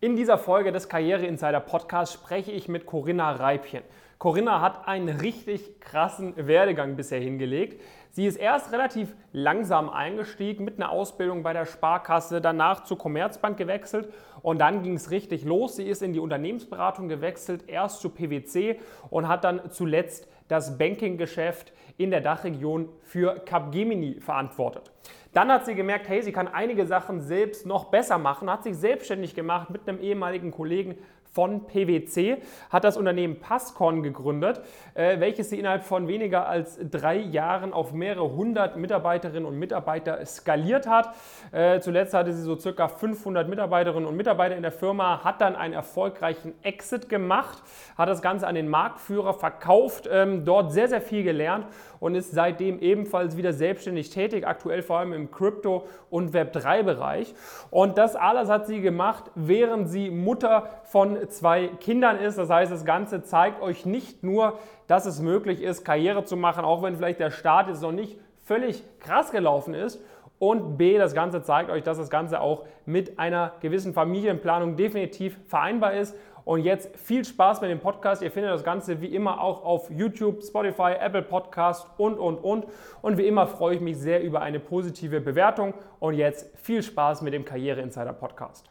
In dieser Folge des Karriere Insider Podcasts spreche ich mit Corinna Reibchen. Corinna hat einen richtig krassen Werdegang bisher hingelegt. Sie ist erst relativ langsam eingestiegen mit einer Ausbildung bei der Sparkasse, danach zur Commerzbank gewechselt und dann ging es richtig los. Sie ist in die Unternehmensberatung gewechselt, erst zu PwC und hat dann zuletzt das Banking-Geschäft in der Dachregion für Capgemini verantwortet. Dann hat sie gemerkt, hey, sie kann einige Sachen selbst noch besser machen, hat sich selbstständig gemacht mit einem ehemaligen Kollegen von PwC, hat das Unternehmen Passcon gegründet, äh, welches sie innerhalb von weniger als drei Jahren auf mehrere hundert Mitarbeiterinnen und Mitarbeiter skaliert hat. Äh, zuletzt hatte sie so circa 500 Mitarbeiterinnen und Mitarbeiter in der Firma, hat dann einen erfolgreichen Exit gemacht, hat das Ganze an den Marktführer verkauft, ähm, dort sehr, sehr viel gelernt und ist seitdem ebenfalls wieder selbstständig tätig, aktuell vor allem im Crypto- und Web3-Bereich. Und das alles hat sie gemacht, während sie Mutter von zwei Kindern ist. Das heißt, das Ganze zeigt euch nicht nur, dass es möglich ist, Karriere zu machen, auch wenn vielleicht der Start jetzt noch nicht völlig krass gelaufen ist. Und B, das Ganze zeigt euch, dass das Ganze auch mit einer gewissen Familienplanung definitiv vereinbar ist. Und jetzt viel Spaß mit dem Podcast. Ihr findet das Ganze wie immer auch auf YouTube, Spotify, Apple Podcast und, und, und. Und wie immer freue ich mich sehr über eine positive Bewertung. Und jetzt viel Spaß mit dem Karriere Insider Podcast.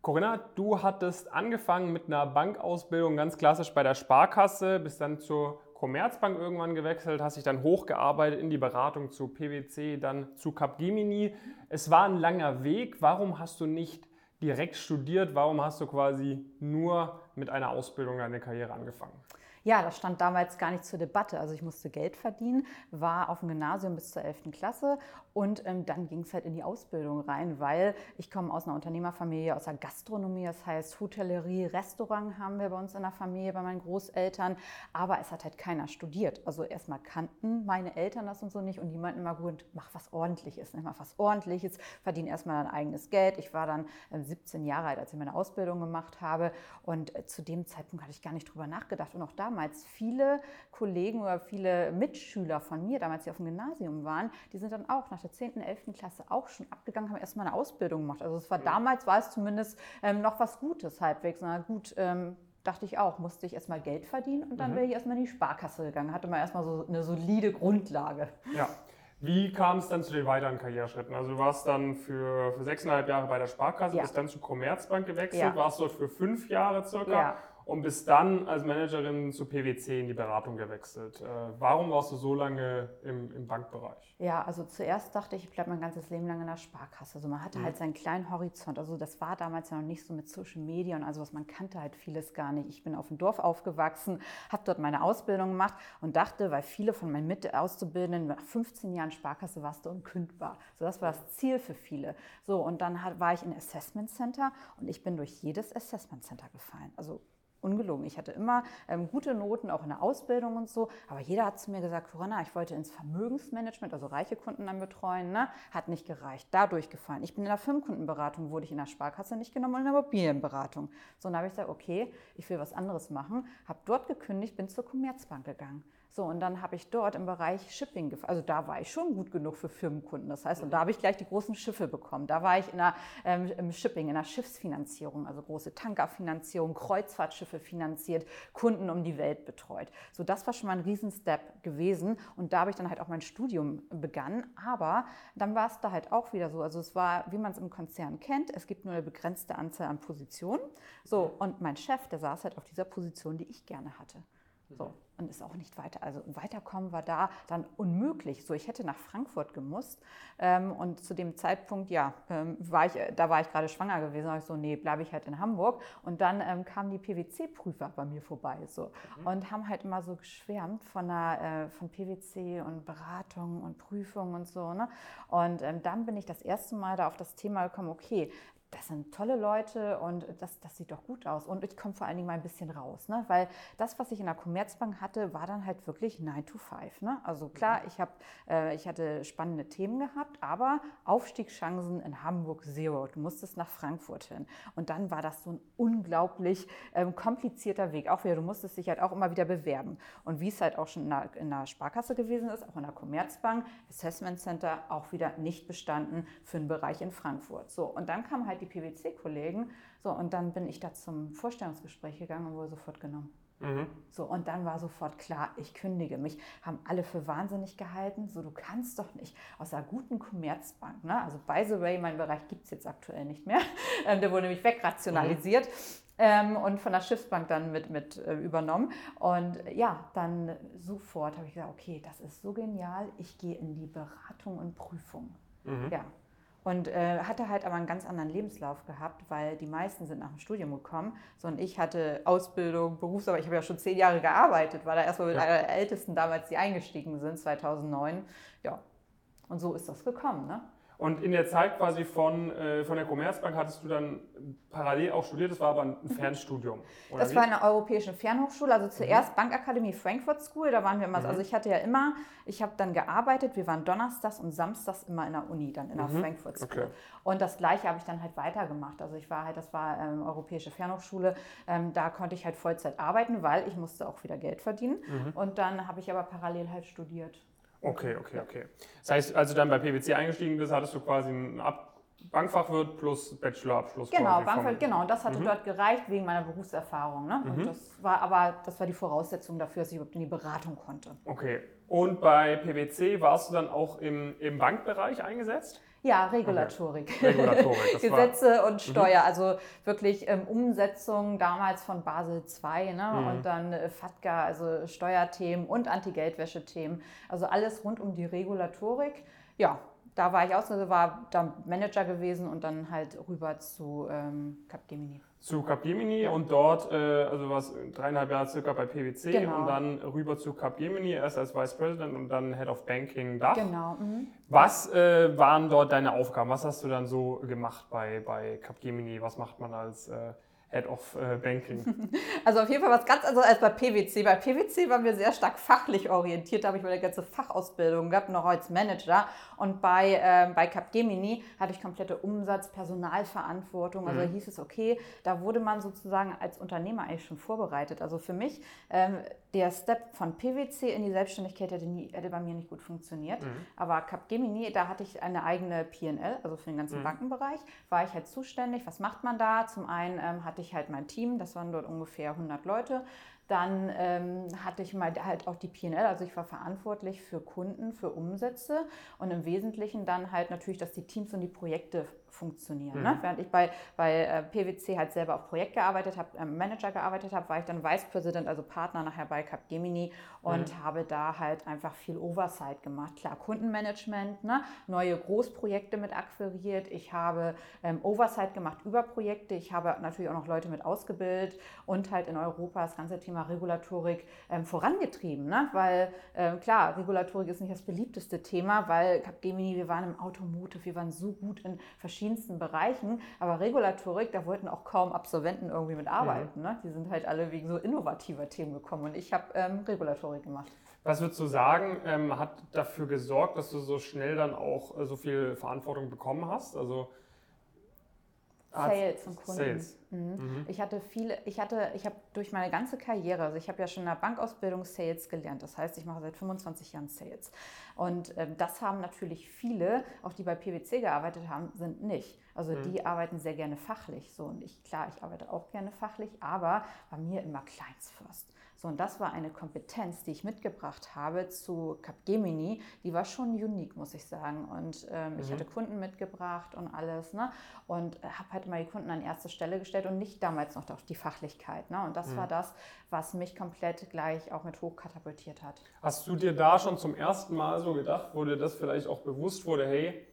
Corinna, du hattest angefangen mit einer Bankausbildung ganz klassisch bei der Sparkasse, bist dann zur Commerzbank irgendwann gewechselt, hast dich dann hochgearbeitet in die Beratung zu PwC, dann zu Capgemini. Es war ein langer Weg. Warum hast du nicht direkt studiert? Warum hast du quasi nur mit einer Ausbildung deine Karriere angefangen? Ja, das stand damals gar nicht zur Debatte. Also ich musste Geld verdienen, war auf dem Gymnasium bis zur 11. Klasse und ähm, dann ging es halt in die Ausbildung rein, weil ich komme aus einer Unternehmerfamilie, aus der Gastronomie, das heißt Hotellerie, Restaurant haben wir bei uns in der Familie, bei meinen Großeltern, aber es hat halt keiner studiert. Also erstmal kannten meine Eltern das und so nicht und die meinten immer, gut, mach was Ordentliches, ne? mach was Ordentliches, verdien erstmal dein eigenes Geld. Ich war dann äh, 17 Jahre alt, als ich meine Ausbildung gemacht habe und äh, zu dem Zeitpunkt hatte ich gar nicht drüber nachgedacht und auch damals viele Kollegen oder viele Mitschüler von mir, damals die auf dem Gymnasium waren, die sind dann auch nach der 10., 11. Klasse auch schon abgegangen, haben erstmal eine Ausbildung gemacht. Also es war damals, war es zumindest ähm, noch was Gutes halbwegs. Na gut, ähm, dachte ich auch, musste ich erstmal Geld verdienen und dann mhm. wäre ich erstmal in die Sparkasse gegangen. Hatte man erstmal so eine solide Grundlage. Ja. Wie kam es dann zu den weiteren Karriereschritten? Also du warst dann für, für sechseinhalb Jahre bei der Sparkasse, ja. bist dann zur Commerzbank gewechselt, ja. warst dort für fünf Jahre circa ja und bist dann als Managerin zu PwC in die Beratung gewechselt. Äh, warum warst du so lange im, im Bankbereich? Ja, also zuerst dachte ich, ich bleibe mein ganzes Leben lang in der Sparkasse. Also man hatte mhm. halt seinen kleinen Horizont. Also das war damals ja noch nicht so mit Social Media und also was man kannte halt vieles gar nicht. Ich bin auf dem Dorf aufgewachsen, habe dort meine Ausbildung gemacht und dachte, weil viele von meinen Mitauszubildenden nach 15 Jahren Sparkasse warst du unkündbar. So das war das Ziel für viele. So und dann war ich in Assessment Center und ich bin durch jedes Assessment Center gefallen. Also ungelogen. Ich hatte immer ähm, gute Noten, auch in der Ausbildung und so. Aber jeder hat zu mir gesagt, Corinna, ich wollte ins Vermögensmanagement, also reiche Kunden dann betreuen. Ne? Hat nicht gereicht, da durchgefallen. Ich bin in der Firmenkundenberatung, wurde ich in der Sparkasse nicht genommen und in der Immobilienberatung. So, dann habe ich gesagt, okay, ich will was anderes machen. Habe dort gekündigt, bin zur Commerzbank gegangen. So, und dann habe ich dort im Bereich Shipping, also da war ich schon gut genug für Firmenkunden. Das heißt, und da habe ich gleich die großen Schiffe bekommen. Da war ich in der, ähm, im Shipping, in der Schiffsfinanzierung, also große Tankerfinanzierung, Kreuzfahrtschiffe finanziert, Kunden um die Welt betreut. So, das war schon mal ein Riesenstep gewesen. Und da habe ich dann halt auch mein Studium begangen. Aber dann war es da halt auch wieder so. Also es war, wie man es im Konzern kennt, es gibt nur eine begrenzte Anzahl an Positionen. So, und mein Chef, der saß halt auf dieser Position, die ich gerne hatte. So und ist auch nicht weiter. Also weiterkommen war da dann unmöglich. So, ich hätte nach Frankfurt gemusst ähm, und zu dem Zeitpunkt, ja, ähm, war ich, da war ich gerade schwanger gewesen. Da ich so, nee, bleibe ich halt in Hamburg. Und dann ähm, kamen die PwC-Prüfer bei mir vorbei so mhm. und haben halt immer so geschwärmt von der, äh, von PwC und Beratung und Prüfung und so. Ne? Und ähm, dann bin ich das erste Mal da auf das Thema gekommen, okay, das sind tolle Leute und das, das sieht doch gut aus. Und ich komme vor allen Dingen mal ein bisschen raus, ne? weil das, was ich in der Commerzbank hatte, war dann halt wirklich 9 to 5. Ne? Also klar, mhm. ich, hab, äh, ich hatte spannende Themen gehabt, aber Aufstiegschancen in Hamburg zero. Du musstest nach Frankfurt hin. Und dann war das so ein unglaublich ähm, komplizierter Weg. Auch wieder, du musstest dich halt auch immer wieder bewerben. Und wie es halt auch schon in der, in der Sparkasse gewesen ist, auch in der Commerzbank, Assessment Center auch wieder nicht bestanden für einen Bereich in Frankfurt. So, und dann kam halt halt die PwC-Kollegen. So, und dann bin ich da zum Vorstellungsgespräch gegangen und wurde sofort genommen. Mhm. So, und dann war sofort klar, ich kündige mich. Haben alle für wahnsinnig gehalten. So, du kannst doch nicht aus einer guten Commerzbank, ne? also by the way, mein Bereich gibt es jetzt aktuell nicht mehr. Ähm, der wurde nämlich wegrationalisiert. Mhm. Ähm, und von der Schiffsbank dann mit, mit äh, übernommen. Und ja, dann sofort habe ich gesagt, okay, das ist so genial, ich gehe in die Beratung und Prüfung. Mhm. Ja, und äh, hatte halt aber einen ganz anderen Lebenslauf gehabt, weil die meisten sind nach dem Studium gekommen. So, und ich hatte Ausbildung, Berufsarbeit, ich habe ja schon zehn Jahre gearbeitet, war da erstmal mit ja. einer der Ältesten damals, die eingestiegen sind, 2009. Ja, und so ist das gekommen. Ne? Und in der Zeit quasi von, äh, von der Commerzbank hattest du dann parallel auch studiert, das war aber ein Fernstudium. das wie? war eine europäische Fernhochschule, also zuerst mhm. Bankakademie Frankfurt School, da waren wir immer, mhm. also ich hatte ja immer, ich habe dann gearbeitet, wir waren donnerstags und samstags immer in der Uni, dann in der mhm. Frankfurt School. Okay. Und das gleiche habe ich dann halt weitergemacht. Also ich war halt, das war ähm, europäische Fernhochschule, ähm, da konnte ich halt Vollzeit arbeiten, weil ich musste auch wieder Geld verdienen. Mhm. Und dann habe ich aber parallel halt studiert. Okay, okay, okay. Das heißt, als du dann bei PwC eingestiegen bist, hattest du quasi einen Ab Bankfachwirt plus Bachelorabschluss. Genau, Bankfachwirt, genau. Und das hatte mhm. dort gereicht wegen meiner Berufserfahrung. Ne? Mhm. das war aber, das war die Voraussetzung dafür, dass ich überhaupt in die Beratung konnte. Okay. Und bei PwC warst du dann auch im, im Bankbereich eingesetzt? Ja, Regulatorik. Okay. Regulatorik Gesetze und mhm. Steuer, mhm. also wirklich ähm, Umsetzung damals von Basel II ne? Mhm. und dann äh, FATCA, also Steuerthemen und Anti-Geldwäsche-Themen. Also alles rund um die Regulatorik. Ja, da war ich auch, also war da Manager gewesen und dann halt rüber zu ähm, Capgemini zu Capgemini und dort, äh, also was dreieinhalb Jahre circa bei PwC genau. und dann rüber zu Capgemini, erst als Vice President und dann Head of Banking Dach. Genau. Mhm. Was äh, waren dort deine Aufgaben? Was hast du dann so gemacht bei, bei Capgemini? Was macht man als äh, Head of äh, Banking. Also auf jeden Fall was ganz anderes als bei PwC. Bei PwC waren wir sehr stark fachlich orientiert. Da habe ich meine ganze Fachausbildung gehabt, noch als Manager. Und bei, äh, bei Capgemini hatte ich komplette Umsatz-, Personalverantwortung. Also mhm. hieß es, okay, da wurde man sozusagen als Unternehmer eigentlich schon vorbereitet. Also für mich, ähm, der Step von PwC in die Selbstständigkeit hätte, nie, hätte bei mir nicht gut funktioniert. Mhm. Aber Capgemini, da hatte ich eine eigene PNL, also für den ganzen mhm. Bankenbereich, war ich halt zuständig. Was macht man da? Zum einen ähm, hatte ich halt mein Team, das waren dort ungefähr 100 Leute. Dann ähm, hatte ich mal halt auch die PNL, also ich war verantwortlich für Kunden, für Umsätze und im Wesentlichen dann halt natürlich, dass die Teams und die Projekte funktionieren. Ne? Mhm. Ne? Während ich bei, bei äh, PwC halt selber auf Projekt gearbeitet habe, äh, Manager gearbeitet habe, war ich dann Vice President, also Partner nachher bei Capgemini und mhm. habe da halt einfach viel Oversight gemacht. Klar, Kundenmanagement, ne? neue Großprojekte mit akquiriert. Ich habe ähm, Oversight gemacht über Projekte. Ich habe natürlich auch noch Leute mit ausgebildet und halt in Europa das ganze Thema Regulatorik ähm, vorangetrieben. Ne? Weil ähm, klar, Regulatorik ist nicht das beliebteste Thema, weil Capgemini, wir waren im Automotive, wir waren so gut in verschiedenen verschiedensten Bereichen. Aber Regulatorik, da wollten auch kaum Absolventen irgendwie mitarbeiten. Ja. Ne? Die sind halt alle wegen so innovativer Themen gekommen. Und ich habe ähm, Regulatorik gemacht. Was würdest du sagen, ähm, hat dafür gesorgt, dass du so schnell dann auch äh, so viel Verantwortung bekommen hast? Also Sales und Kunden. Sales. Mhm. Mhm. Ich hatte viele, ich hatte, ich habe durch meine ganze Karriere, also ich habe ja schon in der Bankausbildung Sales gelernt. Das heißt, ich mache seit 25 Jahren Sales. Und ähm, das haben natürlich viele, auch die bei PwC gearbeitet haben, sind nicht. Also mhm. die arbeiten sehr gerne fachlich. So und ich, klar, ich arbeite auch gerne fachlich, aber bei mir immer Clients first. So, und das war eine Kompetenz, die ich mitgebracht habe zu Capgemini. Die war schon unique, muss ich sagen. Und ähm, mhm. ich hatte Kunden mitgebracht und alles. Ne? Und äh, habe halt immer die Kunden an erste Stelle gestellt und nicht damals noch auf die Fachlichkeit. Ne? Und das mhm. war das, was mich komplett gleich auch mit hoch katapultiert hat. Hast du dir da schon zum ersten Mal so gedacht, wo dir das vielleicht auch bewusst wurde, hey,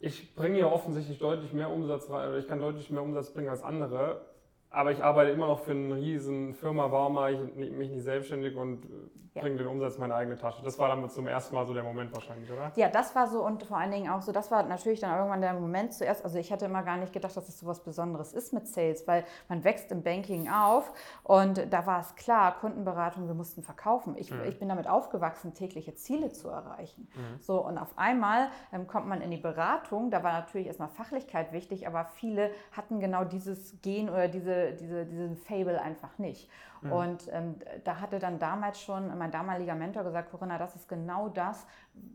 ich bringe hier offensichtlich deutlich mehr Umsatz rein oder ich kann deutlich mehr Umsatz bringen als andere aber ich arbeite immer noch für eine riesen Firma, warum mache ich mich nicht selbstständig und ja. bringe den Umsatz in meine eigene Tasche? Das war dann zum ersten Mal so der Moment wahrscheinlich, oder? Ja, das war so und vor allen Dingen auch so, das war natürlich dann irgendwann der Moment zuerst, also ich hatte immer gar nicht gedacht, dass es so was Besonderes ist mit Sales, weil man wächst im Banking auf und da war es klar, Kundenberatung, wir mussten verkaufen. Ich, mhm. ich bin damit aufgewachsen, tägliche Ziele zu erreichen. Mhm. So und auf einmal ähm, kommt man in die Beratung, da war natürlich erstmal Fachlichkeit wichtig, aber viele hatten genau dieses Gen oder diese diese, diese, diesen Fable einfach nicht. Mhm. Und ähm, da hatte dann damals schon mein damaliger Mentor gesagt, Corinna, das ist genau das,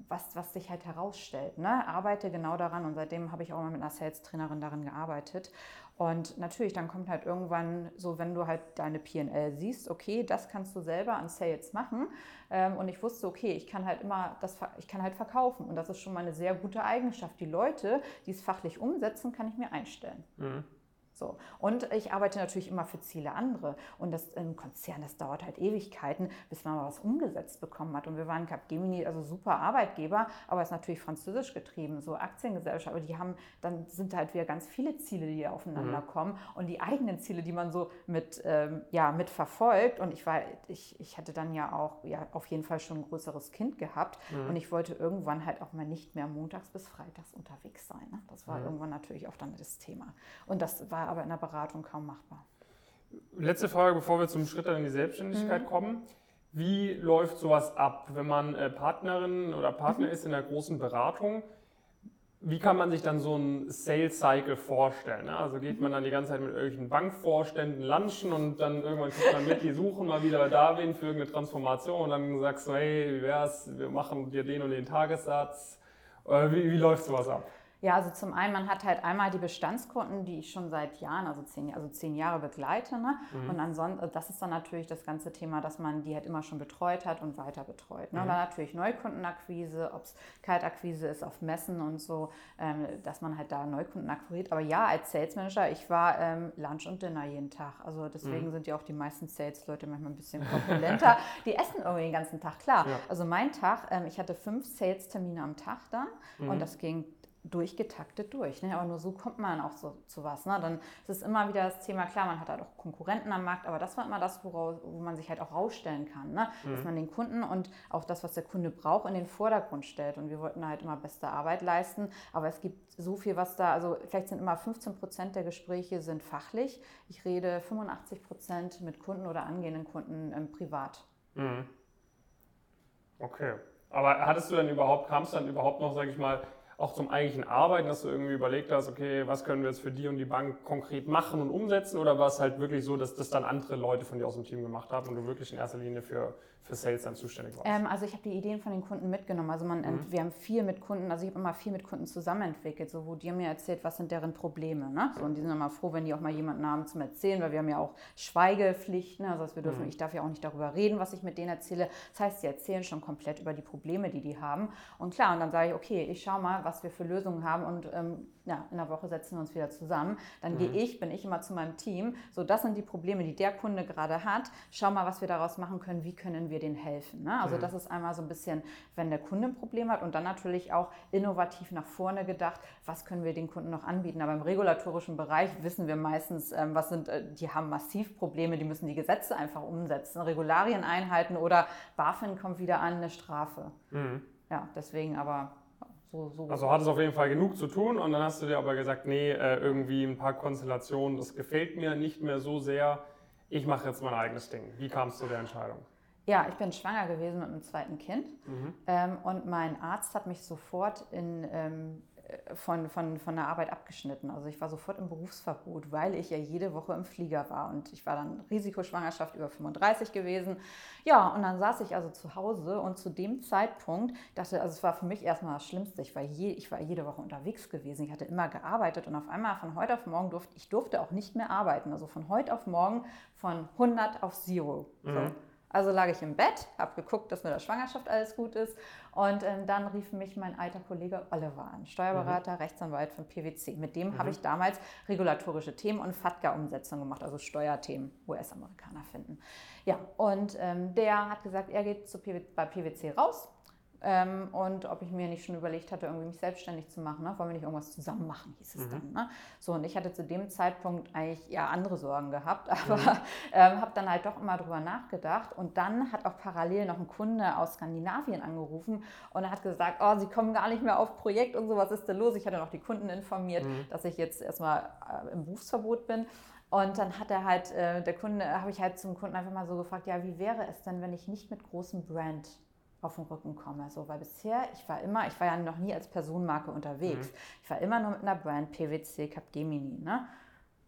was, was sich halt herausstellt. Ne? Arbeite genau daran und seitdem habe ich auch mal mit einer Sales-Trainerin darin gearbeitet. Und natürlich, dann kommt halt irgendwann so, wenn du halt deine PNL siehst, okay, das kannst du selber an Sales machen. Ähm, und ich wusste, okay, ich kann halt immer das, ich kann halt verkaufen. Und das ist schon mal eine sehr gute Eigenschaft. Die Leute, die es fachlich umsetzen, kann ich mir einstellen. Mhm. So. Und ich arbeite natürlich immer für Ziele andere. Und das im Konzern, das dauert halt Ewigkeiten, bis man mal was umgesetzt bekommen hat. Und wir waren Capgemini, also super Arbeitgeber, aber es ist natürlich französisch getrieben, so Aktiengesellschaft. Aber die haben, dann sind halt wieder ganz viele Ziele, die aufeinander mhm. kommen. Und die eigenen Ziele, die man so mit, ähm, ja, mit verfolgt. Und ich war, ich, ich hatte dann ja auch ja, auf jeden Fall schon ein größeres Kind gehabt. Mhm. Und ich wollte irgendwann halt auch mal nicht mehr montags bis freitags unterwegs sein. Ne? Das war mhm. irgendwann natürlich auch dann das Thema. Und das war aber in der Beratung kaum machbar. Letzte Frage, bevor wir zum Schritt dann in die Selbstständigkeit mhm. kommen. Wie läuft sowas ab, wenn man äh, Partnerin oder Partner mhm. ist in einer großen Beratung? Wie kann man sich dann so einen Sales Cycle vorstellen? Ne? Also geht man dann die ganze Zeit mit irgendwelchen Bankvorständen lunchen und dann irgendwann kriegt man mit, die suchen mal wieder da wen für irgendeine Transformation und dann sagst du, hey, wie wär's, wir machen dir den und den Tagessatz. Äh, wie, wie läuft sowas ab? Ja, also zum einen, man hat halt einmal die Bestandskunden, die ich schon seit Jahren, also zehn, also zehn Jahre begleite. Ne? Mhm. Und ansonsten, äh, das ist dann natürlich das ganze Thema, dass man die halt immer schon betreut hat und weiter betreut. Ne? Mhm. Und dann natürlich Neukundenakquise, ob es Kaltakquise ist auf Messen und so, ähm, dass man halt da Neukunden akquiriert. Aber ja, als Sales Manager, ich war ähm, Lunch und Dinner jeden Tag. Also deswegen mhm. sind ja auch die meisten Sales-Leute manchmal ein bisschen korpulenter. die essen irgendwie den ganzen Tag, klar. Ja. Also mein Tag, ähm, ich hatte fünf Sales-Termine am Tag dann und mhm. das ging durchgetaktet durch. Ne? Aber nur so kommt man auch so zu was. Ne? Dann ist es immer wieder das Thema, klar, man hat halt auch Konkurrenten am Markt, aber das war immer das, woraus, wo man sich halt auch rausstellen kann. Ne? Mhm. Dass man den Kunden und auch das, was der Kunde braucht, in den Vordergrund stellt. Und wir wollten halt immer beste Arbeit leisten, aber es gibt so viel, was da, also vielleicht sind immer 15 Prozent der Gespräche sind fachlich. Ich rede 85 Prozent mit Kunden oder angehenden Kunden ähm, privat. Mhm. Okay. Aber hattest du dann überhaupt, kam es dann überhaupt noch, sage ich mal, auch zum eigentlichen Arbeiten, dass du irgendwie überlegt hast, okay, was können wir jetzt für die und die Bank konkret machen und umsetzen? Oder war es halt wirklich so, dass das dann andere Leute von dir aus dem Team gemacht haben und du wirklich in erster Linie für, für Sales dann zuständig warst? Ähm, also ich habe die Ideen von den Kunden mitgenommen. Also man, mhm. wir haben viel mit Kunden, also ich habe immer viel mit Kunden zusammenentwickelt, so wo die mir erzählt, was sind deren Probleme. Ne? So, und die sind immer froh, wenn die auch mal jemanden haben zum Erzählen, weil wir haben ja auch Schweigepflichten. Ne? Also wir dürfen, mhm. ich darf ja auch nicht darüber reden, was ich mit denen erzähle. Das heißt, sie erzählen schon komplett über die Probleme, die die haben. Und klar, und dann sage ich, okay, ich schaue mal, was wir für Lösungen haben und ähm, ja, in der Woche setzen wir uns wieder zusammen. Dann mhm. gehe ich, bin ich immer zu meinem Team. So, das sind die Probleme, die der Kunde gerade hat. Schau mal, was wir daraus machen können. Wie können wir denen helfen? Ne? Also mhm. das ist einmal so ein bisschen, wenn der Kunde ein Problem hat und dann natürlich auch innovativ nach vorne gedacht, was können wir den Kunden noch anbieten. Aber im regulatorischen Bereich wissen wir meistens, ähm, was sind, äh, die haben massiv Probleme, die müssen die Gesetze einfach umsetzen, Regularien einhalten oder BaFin kommt wieder an, eine Strafe. Mhm. Ja, deswegen aber so, so also hat es auf jeden Fall genug zu tun und dann hast du dir aber gesagt, nee, äh, irgendwie ein paar Konstellationen, das gefällt mir nicht mehr so sehr. Ich mache jetzt mein eigenes Ding. Wie kam es zu der Entscheidung? Ja, ich bin schwanger gewesen mit einem zweiten Kind mhm. ähm, und mein Arzt hat mich sofort in ähm, von, von, von der Arbeit abgeschnitten. Also ich war sofort im Berufsverbot, weil ich ja jede Woche im Flieger war. Und ich war dann Risikoschwangerschaft über 35 gewesen. Ja, und dann saß ich also zu Hause und zu dem Zeitpunkt dachte, also es war für mich erstmal das Schlimmste. Ich war, je, ich war jede Woche unterwegs gewesen. Ich hatte immer gearbeitet und auf einmal von heute auf morgen durfte ich durfte auch nicht mehr arbeiten. Also von heute auf morgen von 100 auf Zero. Mhm. Also lag ich im Bett, habe geguckt, dass mit der Schwangerschaft alles gut ist. Und ähm, dann rief mich mein alter Kollege Oliver an, Steuerberater, mhm. Rechtsanwalt von PwC. Mit dem mhm. habe ich damals regulatorische Themen und FATCA-Umsetzung gemacht, also Steuerthemen, US-Amerikaner finden. Ja, und ähm, der hat gesagt, er geht zu PwC, bei PwC raus ähm, und ob ich mir nicht schon überlegt hatte, irgendwie mich selbstständig zu machen. Ne? Wollen wir nicht irgendwas zusammen machen, hieß es mhm. dann. Ne? So, und ich hatte zu dem Zeitpunkt eigentlich ja andere Sorgen gehabt, aber mhm. ähm, habe dann halt doch immer drüber nachgedacht. Und dann hat auch parallel noch ein Kunde aus Skandinavien angerufen und er hat gesagt, oh, sie kommen gar nicht mehr auf Projekt und so, was ist denn los? Ich hatte noch die Kunden informiert, mhm. dass ich jetzt erstmal äh, im Berufsverbot bin. Und dann hat er halt, äh, der Kunde, habe ich halt zum Kunden einfach mal so gefragt, ja, wie wäre es denn, wenn ich nicht mit großem Brand auf den Rücken komme. So, weil bisher, ich war immer, ich war ja noch nie als Personenmarke unterwegs. Mhm. Ich war immer nur mit einer Brand, PwC, Capgemini, ne?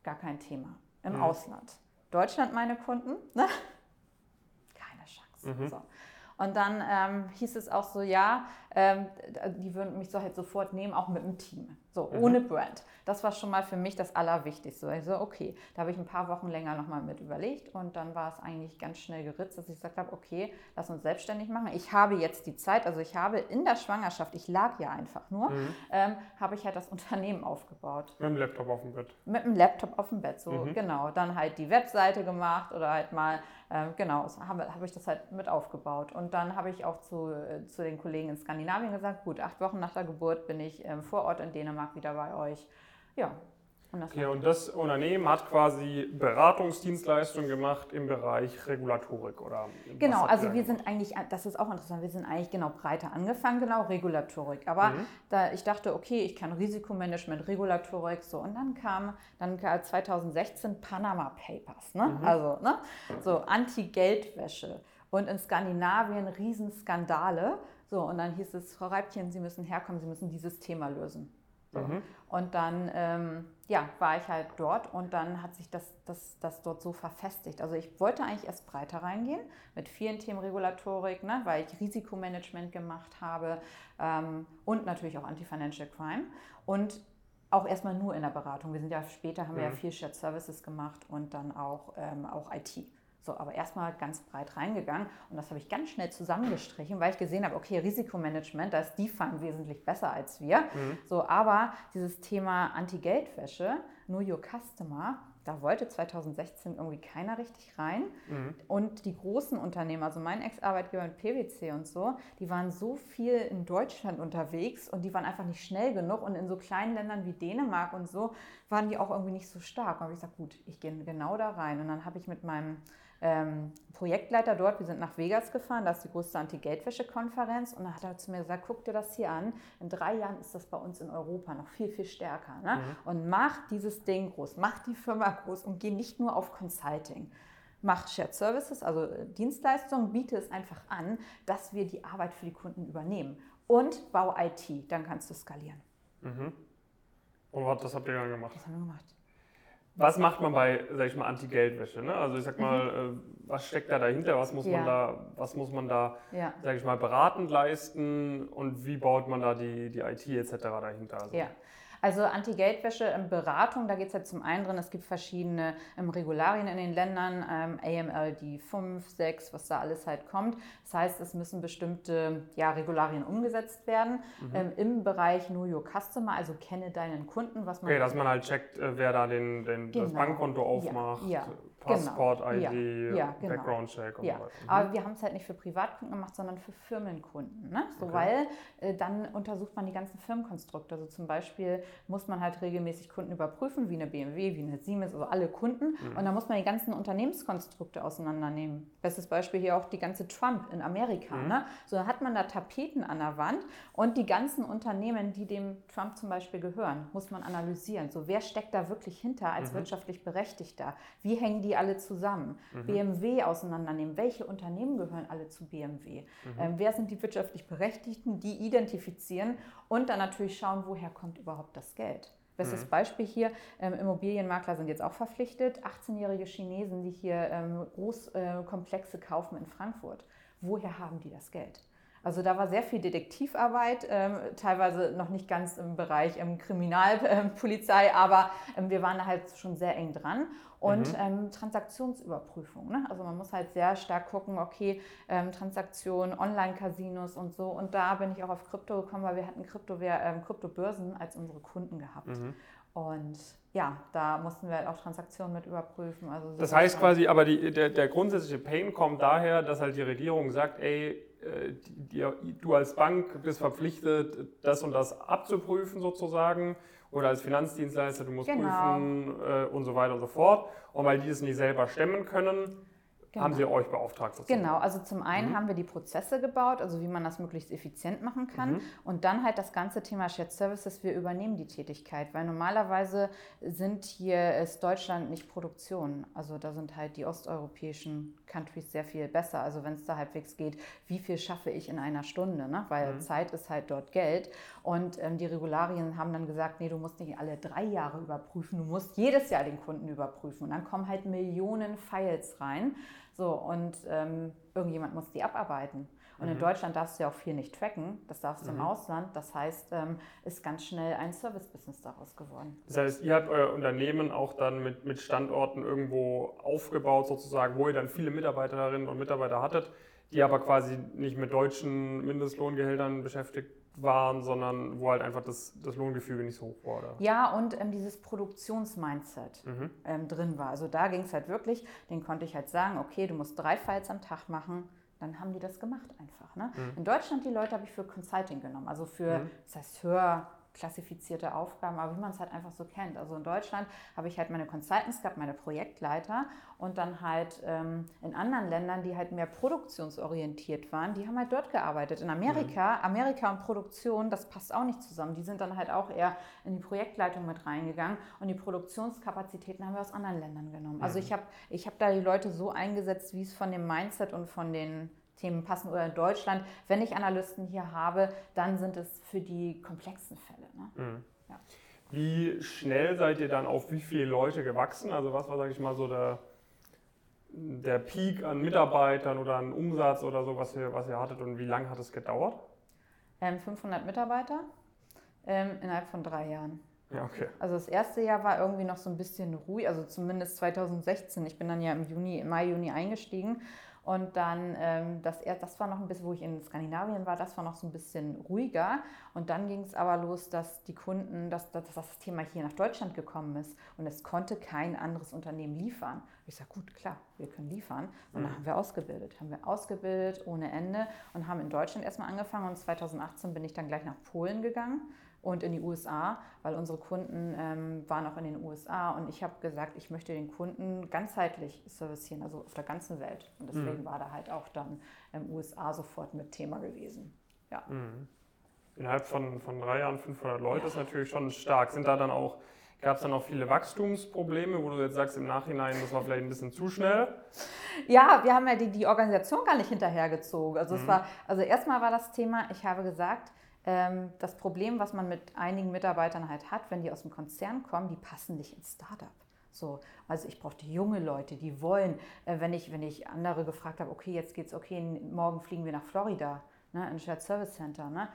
Gar kein Thema. im mhm. Ausland. Deutschland meine Kunden, ne? keine Chance. Mhm. So. Und dann ähm, hieß es auch so, ja, ähm, die würden mich so halt sofort nehmen, auch mit dem Team. So, mhm. ohne Brand. Das war schon mal für mich das Allerwichtigste. Also, okay, da habe ich ein paar Wochen länger nochmal mit überlegt und dann war es eigentlich ganz schnell geritzt, dass ich gesagt habe, okay, lass uns selbstständig machen. Ich habe jetzt die Zeit, also ich habe in der Schwangerschaft, ich lag ja einfach nur, mhm. ähm, habe ich halt das Unternehmen aufgebaut. Mit dem Laptop auf dem Bett. Mit dem Laptop auf dem Bett, so mhm. genau. Dann halt die Webseite gemacht oder halt mal, äh, genau, so habe, habe ich das halt mit aufgebaut. Und dann habe ich auch zu, äh, zu den Kollegen in Skandinavien gesagt, gut, acht Wochen nach der Geburt bin ich ähm, vor Ort in Dänemark wieder bei euch. Ja. Und das, okay, und das Unternehmen hat quasi Beratungsdienstleistungen gemacht im Bereich Regulatorik, oder? Genau, also wir sind eigentlich, das ist auch interessant, wir sind eigentlich genau breiter angefangen, genau Regulatorik. Aber mhm. da ich dachte, okay, ich kann Risikomanagement, Regulatorik, so. Und dann kam dann 2016 Panama Papers, ne? Mhm. Also, ne? So Anti-Geldwäsche. Und in Skandinavien Riesenskandale. So, und dann hieß es, Frau Reibchen, Sie müssen herkommen, Sie müssen dieses Thema lösen. So. Mhm. Und dann ähm, ja, war ich halt dort und dann hat sich das, das, das dort so verfestigt. Also ich wollte eigentlich erst breiter reingehen mit vielen Themen Regulatorik, ne, weil ich Risikomanagement gemacht habe ähm, und natürlich auch Anti-Financial Crime. Und auch erstmal nur in der Beratung. Wir sind ja später, haben mhm. wir ja viel Shared Services gemacht und dann auch, ähm, auch IT. So, aber erstmal ganz breit reingegangen und das habe ich ganz schnell zusammengestrichen, weil ich gesehen habe, okay, Risikomanagement, da ist DeFi wesentlich besser als wir. Mhm. So, aber dieses Thema Anti-Geldwäsche, Know Your Customer, da wollte 2016 irgendwie keiner richtig rein. Mhm. Und die großen Unternehmen, also mein Ex-Arbeitgeber mit PwC und so, die waren so viel in Deutschland unterwegs und die waren einfach nicht schnell genug. Und in so kleinen Ländern wie Dänemark und so waren die auch irgendwie nicht so stark. Und habe ich gesagt, gut, ich gehe genau da rein. Und dann habe ich mit meinem ähm, Projektleiter dort, wir sind nach Vegas gefahren, da ist die größte Anti-Geldwäsche-Konferenz und dann hat er zu mir gesagt, guck dir das hier an, in drei Jahren ist das bei uns in Europa noch viel, viel stärker. Ne? Mhm. Und mach dieses Ding groß, mach die Firma groß und geh nicht nur auf Consulting. Mach Shared Services, also äh, Dienstleistungen, biete es einfach an, dass wir die Arbeit für die Kunden übernehmen. Und bau IT, dann kannst du skalieren. Mhm. Und was habt ihr dann gemacht? Was haben wir gemacht? Was macht man bei, sag ich mal, Anti-Geldwäsche? Ne? Also ich sag mal, mhm. Äh, was steckt da dahinter? Was muss ja. man da, was muss man da, ja. sag ich mal, beratend leisten und wie baut man da die, die IT etc. dahinter? Also ja. Also Anti-Geldwäsche-Beratung, da geht es ja zum einen drin, es gibt verschiedene ähm, Regularien in den Ländern, ähm, AMLD 5, 6, was da alles halt kommt. Das heißt, es müssen bestimmte ja, Regularien umgesetzt werden mhm. ähm, im Bereich Know Your Customer, also kenne deinen Kunden, was man... Okay, dass man halt checkt, äh, wer da den, den genau. das Bankkonto aufmacht. Ja, ja. Passport-ID, genau. ja, genau. Background-Check und ja. so weiter. Mhm. Aber wir haben es halt nicht für Privatkunden gemacht, sondern für Firmenkunden. Ne? So, okay. Weil äh, dann untersucht man die ganzen Firmenkonstrukte. Also zum Beispiel muss man halt regelmäßig Kunden überprüfen, wie eine BMW, wie eine Siemens, also alle Kunden. Mhm. Und dann muss man die ganzen Unternehmenskonstrukte auseinandernehmen. Bestes Beispiel hier auch die ganze Trump in Amerika. Mhm. Ne? So hat man da Tapeten an der Wand und die ganzen Unternehmen, die dem Trump zum Beispiel gehören, muss man analysieren. So wer steckt da wirklich hinter als mhm. wirtschaftlich Berechtigter? Wie hängen die alle zusammen? Mhm. BMW auseinandernehmen. Welche Unternehmen gehören alle zu BMW? Mhm. Ähm, wer sind die wirtschaftlich Berechtigten? Die identifizieren und dann natürlich schauen, woher kommt überhaupt das Geld. Bestes mhm. Beispiel hier, ähm, Immobilienmakler sind jetzt auch verpflichtet. 18-jährige Chinesen, die hier ähm, Großkomplexe äh, kaufen in Frankfurt. Woher haben die das Geld? Also da war sehr viel Detektivarbeit, ähm, teilweise noch nicht ganz im Bereich ähm, Kriminalpolizei, aber ähm, wir waren da halt schon sehr eng dran. Und mhm. Transaktionsüberprüfung. Ne? Also man muss halt sehr stark gucken, okay, Transaktionen, Online-Casinos und so. Und da bin ich auch auf Krypto gekommen, weil wir hatten Krypto, wir, Kryptobörsen als unsere Kunden gehabt. Mhm. Und ja, da mussten wir halt auch Transaktionen mit überprüfen. Also das heißt quasi, aber die, der, der grundsätzliche Pain kommt daher, dass halt die Regierung sagt, ey, die, die, du als Bank bist verpflichtet, das und das abzuprüfen sozusagen oder als Finanzdienstleister, du musst genau. prüfen äh, und so weiter und so fort. Und weil die es nicht selber stemmen können, Genau. Haben Sie euch beauftragt? Sozusagen. Genau, also zum einen mhm. haben wir die Prozesse gebaut, also wie man das möglichst effizient machen kann. Mhm. Und dann halt das ganze Thema Shared Services, wir übernehmen die Tätigkeit, weil normalerweise sind hier ist Deutschland nicht Produktion. Also da sind halt die osteuropäischen Countries sehr viel besser. Also wenn es da halbwegs geht, wie viel schaffe ich in einer Stunde? Ne? Weil mhm. Zeit ist halt dort Geld. Und ähm, die Regularien haben dann gesagt, nee, du musst nicht alle drei Jahre überprüfen, du musst jedes Jahr den Kunden überprüfen. Und dann kommen halt Millionen Files rein. So, und ähm, irgendjemand muss die abarbeiten. Und mhm. in Deutschland darfst du ja auch viel nicht tracken, das darfst du mhm. im Ausland. Das heißt, ähm, ist ganz schnell ein Service-Business daraus geworden. Das heißt, ihr habt euer Unternehmen auch dann mit, mit Standorten irgendwo aufgebaut, sozusagen, wo ihr dann viele Mitarbeiterinnen und Mitarbeiter hattet, die aber quasi nicht mit deutschen Mindestlohngehältern beschäftigt waren, sondern wo halt einfach das, das Lohngefüge nicht so hoch war. Oder? Ja, und ähm, dieses Produktionsmindset mhm. ähm, drin war. Also da ging es halt wirklich, den konnte ich halt sagen, okay, du musst drei Files am Tag machen, dann haben die das gemacht einfach. Ne? Mhm. In Deutschland die Leute habe ich für Consulting genommen, also für, mhm. das heißt für klassifizierte Aufgaben, aber wie man es halt einfach so kennt. Also in Deutschland habe ich halt meine Consultants gehabt, meine Projektleiter und dann halt ähm, in anderen Ländern, die halt mehr produktionsorientiert waren, die haben halt dort gearbeitet. In Amerika, mhm. Amerika und Produktion, das passt auch nicht zusammen. Die sind dann halt auch eher in die Projektleitung mit reingegangen und die Produktionskapazitäten haben wir aus anderen Ländern genommen. Also mhm. Ich habe ich hab da die Leute so eingesetzt, wie es von dem Mindset und von den Themen passen oder in Deutschland, wenn ich Analysten hier habe, dann sind es für die komplexen Fälle. Ne? Mhm. Ja. Wie schnell seid ihr dann auf wie viele Leute gewachsen? Also was war, sage ich mal, so der, der Peak an Mitarbeitern oder an Umsatz oder so, was ihr, was ihr hattet und wie lange hat es gedauert? Ähm, 500 Mitarbeiter ähm, innerhalb von drei Jahren. Ja, okay. Also das erste Jahr war irgendwie noch so ein bisschen ruhig, also zumindest 2016. Ich bin dann ja im Juni, Mai, Juni eingestiegen und dann, ähm, das, das war noch ein bisschen, wo ich in Skandinavien war, das war noch so ein bisschen ruhiger. Und dann ging es aber los, dass die Kunden, dass, dass, das Thema hier nach Deutschland gekommen ist und es konnte kein anderes Unternehmen liefern. Ich sage, gut, klar, wir können liefern. Und dann mhm. haben wir ausgebildet. Haben wir ausgebildet ohne Ende und haben in Deutschland erstmal angefangen. Und 2018 bin ich dann gleich nach Polen gegangen und in die USA, weil unsere Kunden ähm, waren auch in den USA und ich habe gesagt, ich möchte den Kunden ganzheitlich servicieren, also auf der ganzen Welt. Und deswegen mhm. war da halt auch dann im USA sofort mit Thema gewesen. Ja. Mhm. Innerhalb von, von drei Jahren 500 Leute ja. ist natürlich schon stark. Sind da dann auch, gab es dann auch viele Wachstumsprobleme, wo du jetzt sagst im Nachhinein, das war vielleicht ein bisschen zu schnell? Ja, wir haben ja die, die Organisation gar nicht hinterhergezogen. Also mhm. es war, also erstmal war das Thema, ich habe gesagt, ähm, das Problem, was man mit einigen Mitarbeitern halt hat, wenn die aus dem Konzern kommen, die passen nicht ins Startup. So, also ich brauchte junge Leute, die wollen, äh, wenn, ich, wenn ich andere gefragt habe, okay, jetzt geht's okay, morgen fliegen wir nach Florida, ne, in Shared Service Center, ne,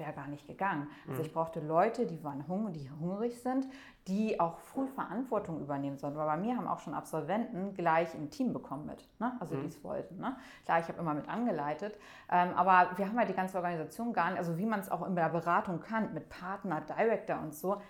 wäre gar nicht gegangen. Also mhm. ich brauchte Leute, die waren hungrig, die hungrig sind, die auch früh Verantwortung übernehmen sollen. Weil bei mir haben auch schon Absolventen gleich ein Team bekommen mit, ne? also mhm. die es wollten. Ne? Klar, ich habe immer mit angeleitet, ähm, aber wir haben halt die ganze Organisation gar nicht, also wie man es auch in der Beratung kann, mit Partner, Director und so,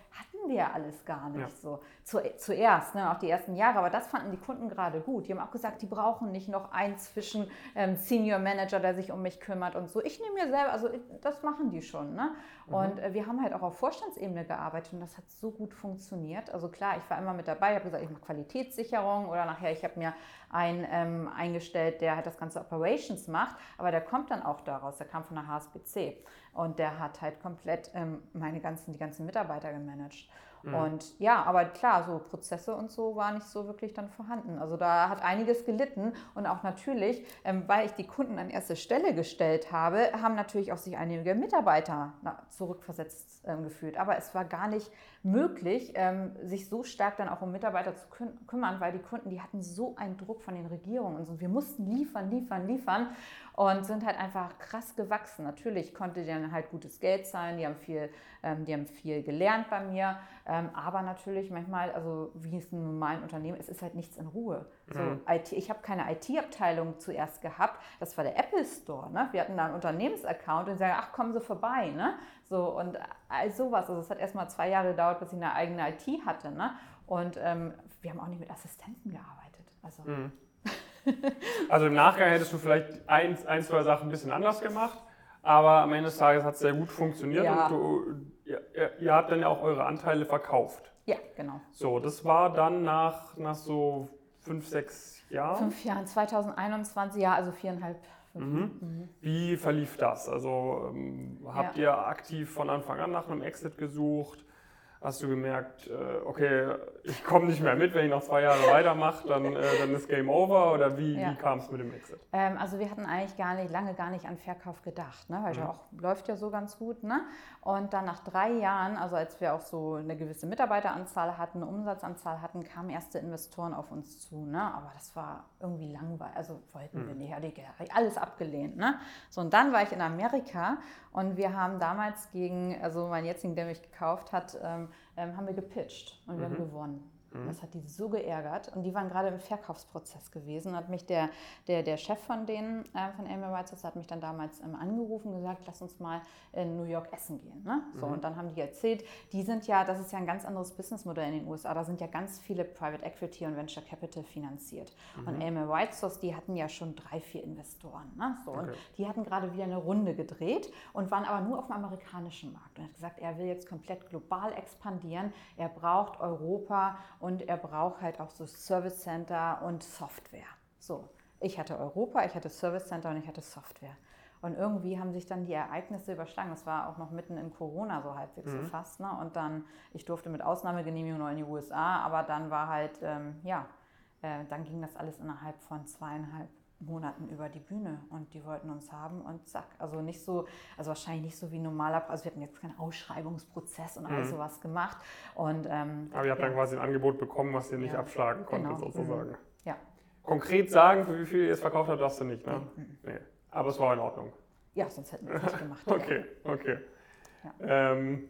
hatten wir ja alles gar nicht ja. so. Zu, zuerst, ne? auch die ersten Jahre, aber das fanden die Kunden gerade gut. Die haben auch gesagt, die brauchen nicht noch einen zwischen ähm, Senior Manager, der sich um mich kümmert und so. Ich nehme mir selber, also das machen die schon. Ne? Mhm. Und äh, wir haben halt auch auf Vorstandsebene gearbeitet und das hat so gut funktioniert. Also klar, ich war immer mit dabei, ich habe gesagt, ich mache Qualitätssicherung oder nachher, ich habe mir einen ähm, eingestellt, der halt das ganze Operations macht, aber der kommt dann auch daraus, der kam von der HSBC und der hat halt komplett ähm, meine ganzen, die ganzen Mitarbeiter gemanagt. Mhm. Und ja, aber klar, so Prozesse und so war nicht so wirklich dann vorhanden. Also da hat einiges gelitten und auch natürlich, ähm, weil ich die Kunden an erste Stelle gestellt habe, haben natürlich auch sich einige Mitarbeiter zurückversetzt ähm, gefühlt. Aber es war gar nicht möglich, ähm, sich so stark dann auch um Mitarbeiter zu kü kümmern, weil die Kunden, die hatten so einen Druck von den Regierungen und so. Wir mussten liefern, liefern, liefern und sind halt einfach krass gewachsen. Natürlich konnte denen halt gutes Geld zahlen, die haben viel, ähm, die haben viel gelernt bei mir, ähm, aber natürlich manchmal, also wie es in einem normalen Unternehmen ist, ist halt nichts in Ruhe. So, mhm. IT, ich habe keine IT-Abteilung zuerst gehabt, das war der Apple Store. Ne? Wir hatten da einen Unternehmensaccount und sagen, ach, kommen Sie vorbei. Ne? So, und all sowas. Also es hat erst mal zwei Jahre gedauert, bis ich eine eigene IT hatte. Ne? Und ähm, wir haben auch nicht mit Assistenten gearbeitet. Also, mhm. Also im Nachgang hättest du vielleicht ein, ein, zwei Sachen ein bisschen anders gemacht, aber am Ende des Tages hat es sehr gut funktioniert ja. und du, ihr, ihr, habt dann ja auch eure Anteile verkauft. Ja, genau. So, das war dann nach, nach so fünf, sechs Jahren? Fünf Jahren, 2021, ja, also viereinhalb. Mhm. Wie verlief das? Also ähm, habt ja. ihr aktiv von Anfang an nach einem Exit gesucht? Hast du gemerkt, äh, okay, ich komme nicht mehr mit, wenn ich noch zwei Jahre weitermache, dann, äh, dann ist Game Over? Oder wie, ja. wie kam es mit dem Exit? Ähm, also wir hatten eigentlich gar nicht, lange gar nicht an Verkauf gedacht, ne? weil mhm. auch läuft ja so ganz gut. Ne? Und dann nach drei Jahren, also als wir auch so eine gewisse Mitarbeiteranzahl hatten, eine Umsatzanzahl hatten, kamen erste Investoren auf uns zu. Ne? Aber das war irgendwie langweilig, also wollten mhm. wir nicht, hatte alles abgelehnt. Ne? So, und dann war ich in Amerika und wir haben damals gegen, also mein jetzigen, der mich gekauft hat, ähm, ähm, haben wir gepitcht und wir mhm. haben gewonnen. Mhm. Das hat die so geärgert. Und die waren gerade im Verkaufsprozess gewesen. Hat mich der, der, der Chef von denen, äh, von Amy Whitehurst, hat mich dann damals ähm, angerufen und gesagt, lass uns mal in New York essen gehen. Ne? So, mhm. Und dann haben die erzählt, die sind ja, das ist ja ein ganz anderes Businessmodell in den USA. Da sind ja ganz viele Private Equity und Venture Capital finanziert. Mhm. Und Amy Whitehurst, die hatten ja schon drei, vier Investoren. Ne? So, okay. Und die hatten gerade wieder eine Runde gedreht und waren aber nur auf dem amerikanischen Markt. Und er hat gesagt, er will jetzt komplett global expandieren. Er braucht Europa und er braucht halt auch so Service Center und Software. So, ich hatte Europa, ich hatte Service Center und ich hatte Software. Und irgendwie haben sich dann die Ereignisse überschlagen. Das war auch noch mitten in Corona so halbwegs mhm. so fast. Ne? Und dann, ich durfte mit Ausnahmegenehmigung noch in die USA, aber dann war halt, ähm, ja, äh, dann ging das alles innerhalb von zweieinhalb Monaten über die Bühne und die wollten uns haben und zack. Also nicht so, also wahrscheinlich nicht so wie normaler, also wir hatten jetzt keinen Ausschreibungsprozess und alles mhm. sowas gemacht. Und, ähm, Aber ihr habt ja. dann quasi ein Angebot bekommen, was ihr nicht ja. abschlagen konntet genau. sozusagen. Mhm. Ja. Konkret sagen, für wie viel ihr es verkauft habt, darfst du nicht, ne? Mhm. Nee. Aber es war in Ordnung. Ja, sonst hätten wir es nicht gemacht. okay, ja. okay. Ja. Ähm,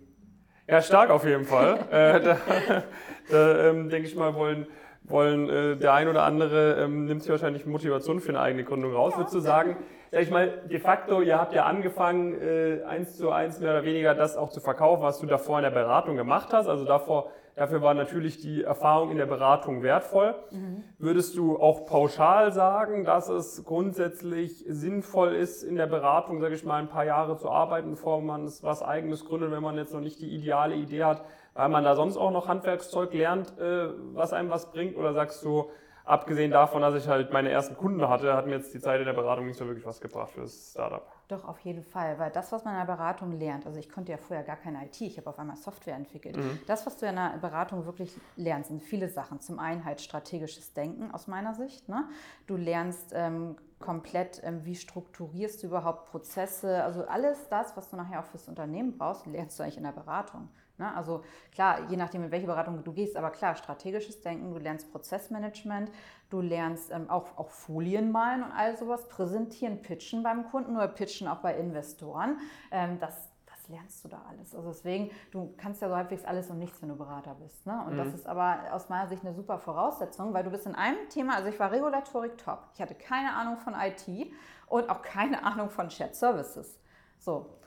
ja, stark auf jeden Fall. äh, da, da ähm, denke ich mal, wollen wollen, äh, der ein oder andere ähm, nimmt sich wahrscheinlich Motivation für eine eigene Gründung raus. Würdest du sagen, sag ich mal, de facto, ihr habt ja angefangen, äh, eins zu eins mehr oder weniger das auch zu verkaufen, was du davor in der Beratung gemacht hast. Also davor, dafür war natürlich die Erfahrung in der Beratung wertvoll. Mhm. Würdest du auch pauschal sagen, dass es grundsätzlich sinnvoll ist, in der Beratung, sage ich mal, ein paar Jahre zu arbeiten, bevor man was eigenes gründet, wenn man jetzt noch nicht die ideale Idee hat, weil man da sonst auch noch Handwerkszeug lernt, äh, was einem was bringt? Oder sagst du, abgesehen davon, dass ich halt meine ersten Kunden hatte, hat mir jetzt die Zeit in der Beratung nicht so wirklich was gebracht für das Startup? Doch, auf jeden Fall, weil das, was man in der Beratung lernt, also ich konnte ja vorher gar keine IT, ich habe auf einmal Software entwickelt. Mhm. Das, was du in der Beratung wirklich lernst, sind viele Sachen. Zum einen halt strategisches Denken aus meiner Sicht. Ne? Du lernst ähm, komplett, ähm, wie strukturierst du überhaupt Prozesse, also alles das, was du nachher auch fürs Unternehmen brauchst, lernst du eigentlich in der Beratung. Ne? Also klar, je nachdem, in welche Beratung du gehst, aber klar, strategisches Denken, du lernst Prozessmanagement, du lernst ähm, auch, auch Folien malen und all sowas, präsentieren, pitchen beim Kunden oder pitchen auch bei Investoren. Ähm, das, lernst du da alles. Also deswegen, du kannst ja so halbwegs alles und nichts, wenn du Berater bist. Ne? Und mhm. das ist aber aus meiner Sicht eine super Voraussetzung, weil du bist in einem Thema, also ich war Regulatorik top. Ich hatte keine Ahnung von IT und auch keine Ahnung von Shared Services. So,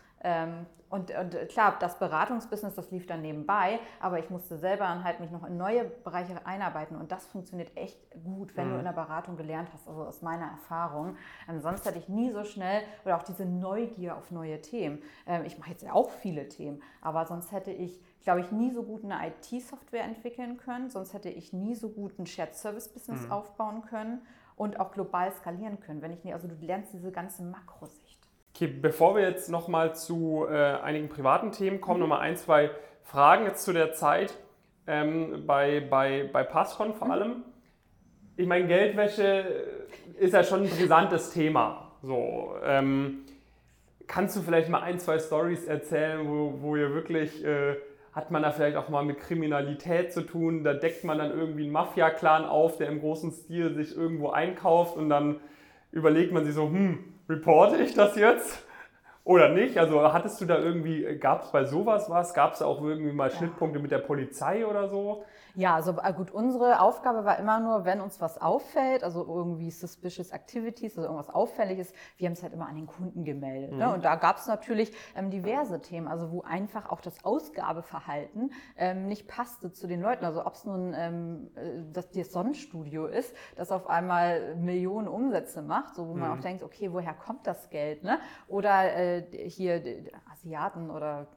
und, und, klar, das Beratungsbusiness, das lief dann nebenbei, aber ich musste selber dann halt mich noch in neue Bereiche einarbeiten und das funktioniert echt gut, wenn mhm. du in der Beratung gelernt hast, also aus meiner Erfahrung. Ähm, sonst hätte ich nie so schnell oder auch diese Neugier auf neue Themen. Ähm, ich mache jetzt ja auch viele Themen, aber sonst hätte ich, glaube ich, nie so gut eine IT-Software entwickeln können, sonst hätte ich nie so gut ein Shared-Service-Business mhm. aufbauen können und auch global skalieren können, wenn ich also du lernst diese ganze Makrosicht. Okay, bevor wir jetzt nochmal zu äh, einigen privaten Themen kommen, mhm. nochmal ein, zwei Fragen jetzt zu der Zeit ähm, bei, bei, bei Passcon vor mhm. allem. Ich meine, Geldwäsche ist ja schon ein brisantes Thema. So, ähm, kannst du vielleicht mal ein, zwei Stories erzählen, wo, wo ihr wirklich, äh, hat man da vielleicht auch mal mit Kriminalität zu tun? Da deckt man dann irgendwie einen Mafia-Clan auf, der im großen Stil sich irgendwo einkauft und dann überlegt man sich so, hm, reporte ich das jetzt oder nicht? Also hattest du da irgendwie, gab es bei sowas was? Gab es auch irgendwie mal Schnittpunkte mit der Polizei oder so? Ja, also äh, gut, unsere Aufgabe war immer nur, wenn uns was auffällt, also irgendwie suspicious activities, also irgendwas auffälliges, wir haben es halt immer an den Kunden gemeldet. Ne? Mhm. Ne? Und da gab es natürlich ähm, diverse Themen, also wo einfach auch das Ausgabeverhalten ähm, nicht passte zu den Leuten. Also ob es nun ähm, äh, das, das Sonnenstudio ist, das auf einmal Millionen Umsätze macht, so wo man mhm. auch denkt, okay, woher kommt das Geld? Ne? Oder äh, hier Asiaten oder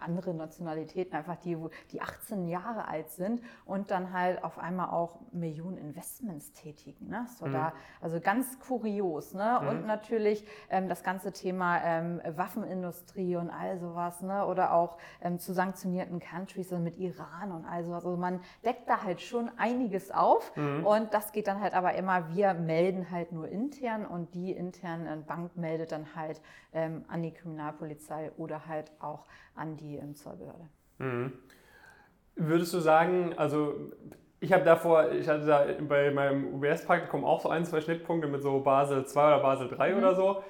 andere Nationalitäten, einfach die, die 18 Jahre alt sind und dann halt auf einmal auch Millionen Investments tätigen. Ne? So mhm. da, also ganz kurios. Ne? Mhm. Und natürlich ähm, das ganze Thema ähm, Waffenindustrie und all sowas ne? oder auch ähm, zu sanktionierten Countries also mit Iran und all sowas. Also man deckt da halt schon einiges auf mhm. und das geht dann halt aber immer, wir melden halt nur intern und die internen Bank meldet dann halt ähm, an die Kriminalpolizei oder halt auch an die ähm, Zollbehörde. Mhm. Würdest du sagen, also ich habe davor, ich hatte da bei meinem UBS-Praktikum auch so ein, zwei Schnittpunkte mit so Basel 2 oder Basel 3 mhm. oder so.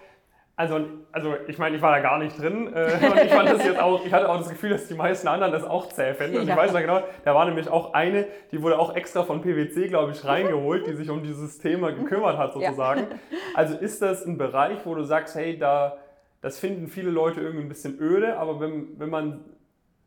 Also, also ich meine, ich war da gar nicht drin äh, und ich fand das jetzt auch, ich hatte auch das Gefühl, dass die meisten anderen das auch zäh finden. Und ja. ich weiß noch genau, da war nämlich auch eine, die wurde auch extra von PwC, glaube ich, reingeholt, die sich um dieses Thema gekümmert hat sozusagen. Ja. Also ist das ein Bereich, wo du sagst, hey, da, das finden viele Leute irgendwie ein bisschen öde, aber wenn, wenn man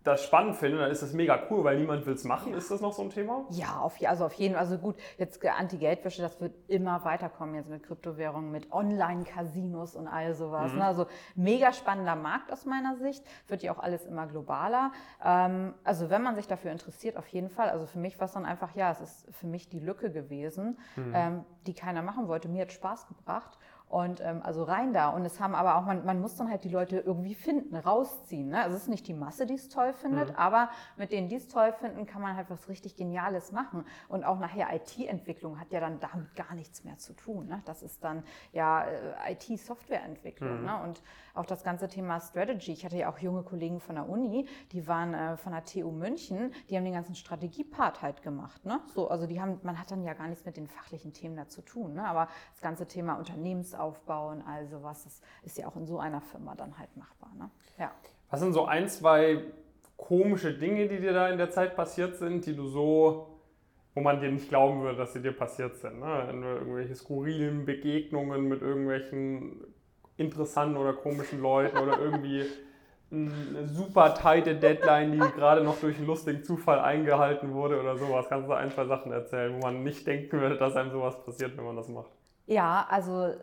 das spannend finde, dann ist das mega cool, weil niemand will es machen. Ja. Ist das noch so ein Thema? Ja, auf, also auf jeden Fall. Also gut, jetzt Anti-Geldwäsche, das wird immer weiterkommen jetzt mit Kryptowährungen, mit Online-Casinos und all sowas. Mhm. Ne? Also mega spannender Markt aus meiner Sicht. Wird ja auch alles immer globaler. Ähm, also wenn man sich dafür interessiert, auf jeden Fall. Also für mich war es dann einfach, ja, es ist für mich die Lücke gewesen, mhm. ähm, die keiner machen wollte. Mir hat Spaß gebracht. Und ähm, also rein da. Und es haben aber auch, man, man muss dann halt die Leute irgendwie finden, rausziehen. Ne? Also es ist nicht die Masse, die es toll findet, mhm. aber mit denen, die es toll finden, kann man halt was richtig Geniales machen. Und auch nachher IT-Entwicklung hat ja dann damit gar nichts mehr zu tun. Ne? Das ist dann ja äh, IT-Softwareentwicklung. Mhm. Ne? Und auch das ganze Thema Strategy. Ich hatte ja auch junge Kollegen von der Uni, die waren äh, von der TU München, die haben den ganzen Strategiepart halt gemacht. Ne? So, also die haben, man hat dann ja gar nichts mit den fachlichen Themen da zu tun. Ne? Aber das ganze Thema Unternehmensaufbau, aufbauen, also was, das ist ja auch in so einer Firma dann halt machbar. Ne? Ja. Was sind so ein, zwei komische Dinge, die dir da in der Zeit passiert sind, die du so, wo man dir nicht glauben würde, dass sie dir passiert sind? Ne? Irgendwelche skurrilen Begegnungen mit irgendwelchen interessanten oder komischen Leuten oder irgendwie eine super tighte Deadline, die gerade noch durch einen lustigen Zufall eingehalten wurde oder sowas. Kannst du ein, zwei Sachen erzählen, wo man nicht denken würde, dass einem sowas passiert, wenn man das macht? Ja, also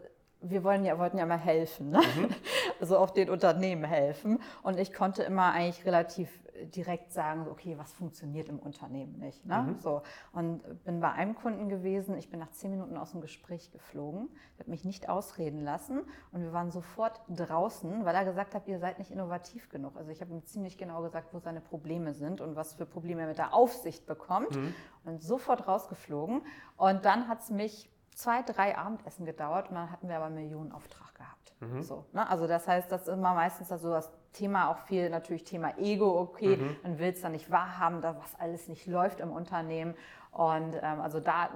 wir wollen ja, wollten ja mal helfen, ne? mhm. also auch den Unternehmen helfen. Und ich konnte immer eigentlich relativ direkt sagen, okay, was funktioniert im Unternehmen nicht. Ne? Mhm. So, und bin bei einem Kunden gewesen, ich bin nach zehn Minuten aus dem Gespräch geflogen, hat mich nicht ausreden lassen und wir waren sofort draußen, weil er gesagt hat, ihr seid nicht innovativ genug. Also ich habe ihm ziemlich genau gesagt, wo seine Probleme sind und was für Probleme er mit der Aufsicht bekommt mhm. und sofort rausgeflogen. Und dann hat es mich zwei, drei Abendessen gedauert und dann hatten wir aber einen Millionenauftrag gehabt. Mhm. So, ne? Also das heißt, das ist immer meistens also das Thema auch viel natürlich Thema Ego, okay, mhm. man will es dann nicht wahrhaben, da was alles nicht läuft im Unternehmen. Und ähm, also da,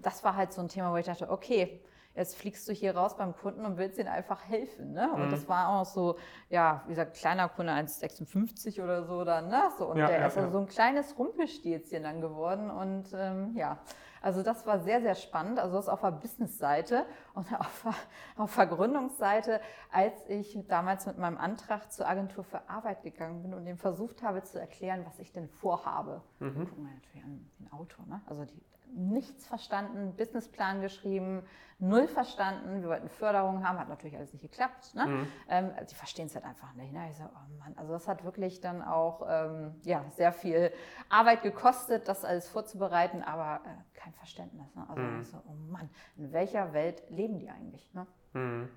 das war halt so ein Thema, wo ich dachte, okay, jetzt fliegst du hier raus beim Kunden und willst ihnen einfach helfen. Ne? Und mhm. das war auch so, ja, wie gesagt, kleiner Kunde 1,56 oder so dann, ne? So, und ja, der ja, ist also so ein kleines Rumpelstilzchen dann geworden. Und ähm, ja, also das war sehr, sehr spannend. Also das auf der Business-Seite und auf der, auf der Gründungsseite, als ich damals mit meinem Antrag zur Agentur für Arbeit gegangen bin und dem versucht habe zu erklären, was ich denn vorhabe. Mhm. Guck mal natürlich an ein Auto, ne? Also die nichts verstanden, Businessplan geschrieben, null verstanden. Wir wollten Förderung haben, hat natürlich alles nicht geklappt. Ne? Mhm. Ähm, die verstehen es halt einfach nicht. Ne? Ich so, oh Mann, also das hat wirklich dann auch ähm, ja, sehr viel Arbeit gekostet, das alles vorzubereiten, aber äh, kein Verständnis. Ne? Also mhm. so, oh Mann, in welcher Welt leben die eigentlich? Ne? Mhm.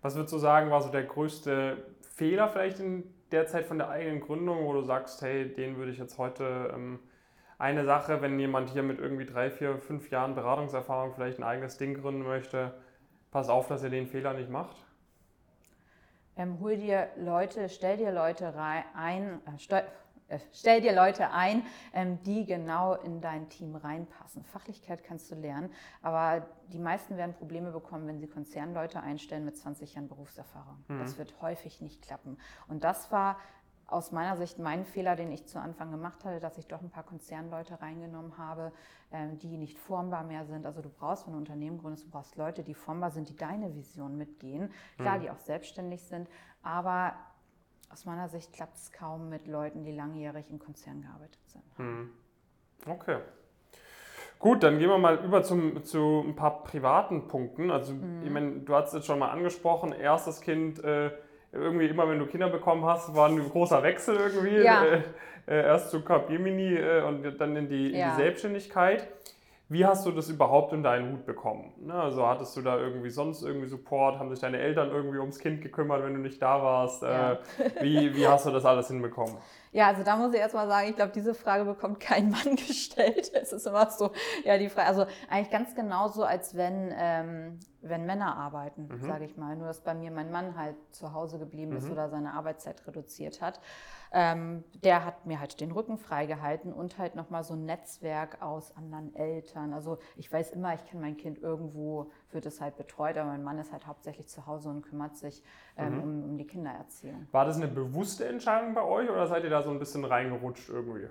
Was würdest du sagen, war so der größte Fehler vielleicht in der Zeit von der eigenen Gründung, wo du sagst, hey, den würde ich jetzt heute ähm, eine Sache, wenn jemand hier mit irgendwie drei, vier, fünf Jahren Beratungserfahrung vielleicht ein eigenes Ding gründen möchte, pass auf, dass ihr den Fehler nicht macht? Ähm, hol dir Leute, stell dir Leute rein, ein, äh, äh, stell dir Leute ein, ähm, die genau in dein Team reinpassen. Fachlichkeit kannst du lernen, aber die meisten werden Probleme bekommen, wenn sie Konzernleute einstellen mit 20 Jahren Berufserfahrung. Mhm. Das wird häufig nicht klappen. Und das war aus meiner Sicht mein Fehler, den ich zu Anfang gemacht hatte, dass ich doch ein paar Konzernleute reingenommen habe, ähm, die nicht formbar mehr sind. Also du brauchst, wenn du ein Unternehmen gründest, du brauchst Leute, die formbar sind, die deine Vision mitgehen. Klar, mhm. die auch selbstständig sind, aber aus meiner Sicht klappt es kaum mit Leuten, die langjährig in Konzernen gearbeitet sind. Mhm. Okay. Gut, dann gehen wir mal über zum, zu ein paar privaten Punkten. Also, mhm. ich meine, du hast es jetzt schon mal angesprochen, erstes Kind. Äh, irgendwie immer, wenn du Kinder bekommen hast, war ein großer Wechsel irgendwie. Ja. Äh, äh, erst zu Capgemini äh, und dann in die, in die Selbstständigkeit. Wie hast du das überhaupt in deinen Hut bekommen? Ne, also hattest du da irgendwie sonst irgendwie Support? Haben sich deine Eltern irgendwie ums Kind gekümmert, wenn du nicht da warst? Ja. Äh, wie, wie hast du das alles hinbekommen? Ja, also da muss ich erstmal sagen, ich glaube, diese Frage bekommt kein Mann gestellt. Es ist immer so, ja, die Frage, also eigentlich ganz genauso, als wenn, ähm, wenn Männer arbeiten, mhm. sage ich mal. Nur, dass bei mir mein Mann halt zu Hause geblieben mhm. ist oder seine Arbeitszeit reduziert hat. Ähm, der hat mir halt den Rücken freigehalten und halt nochmal so ein Netzwerk aus anderen Eltern. Also ich weiß immer, ich kann mein Kind irgendwo, wird es halt betreut, aber mein Mann ist halt hauptsächlich zu Hause und kümmert sich ähm, mhm. um, um die Kindererziehung. War das eine bewusste Entscheidung bei euch oder seid ihr da so ein bisschen reingerutscht irgendwie?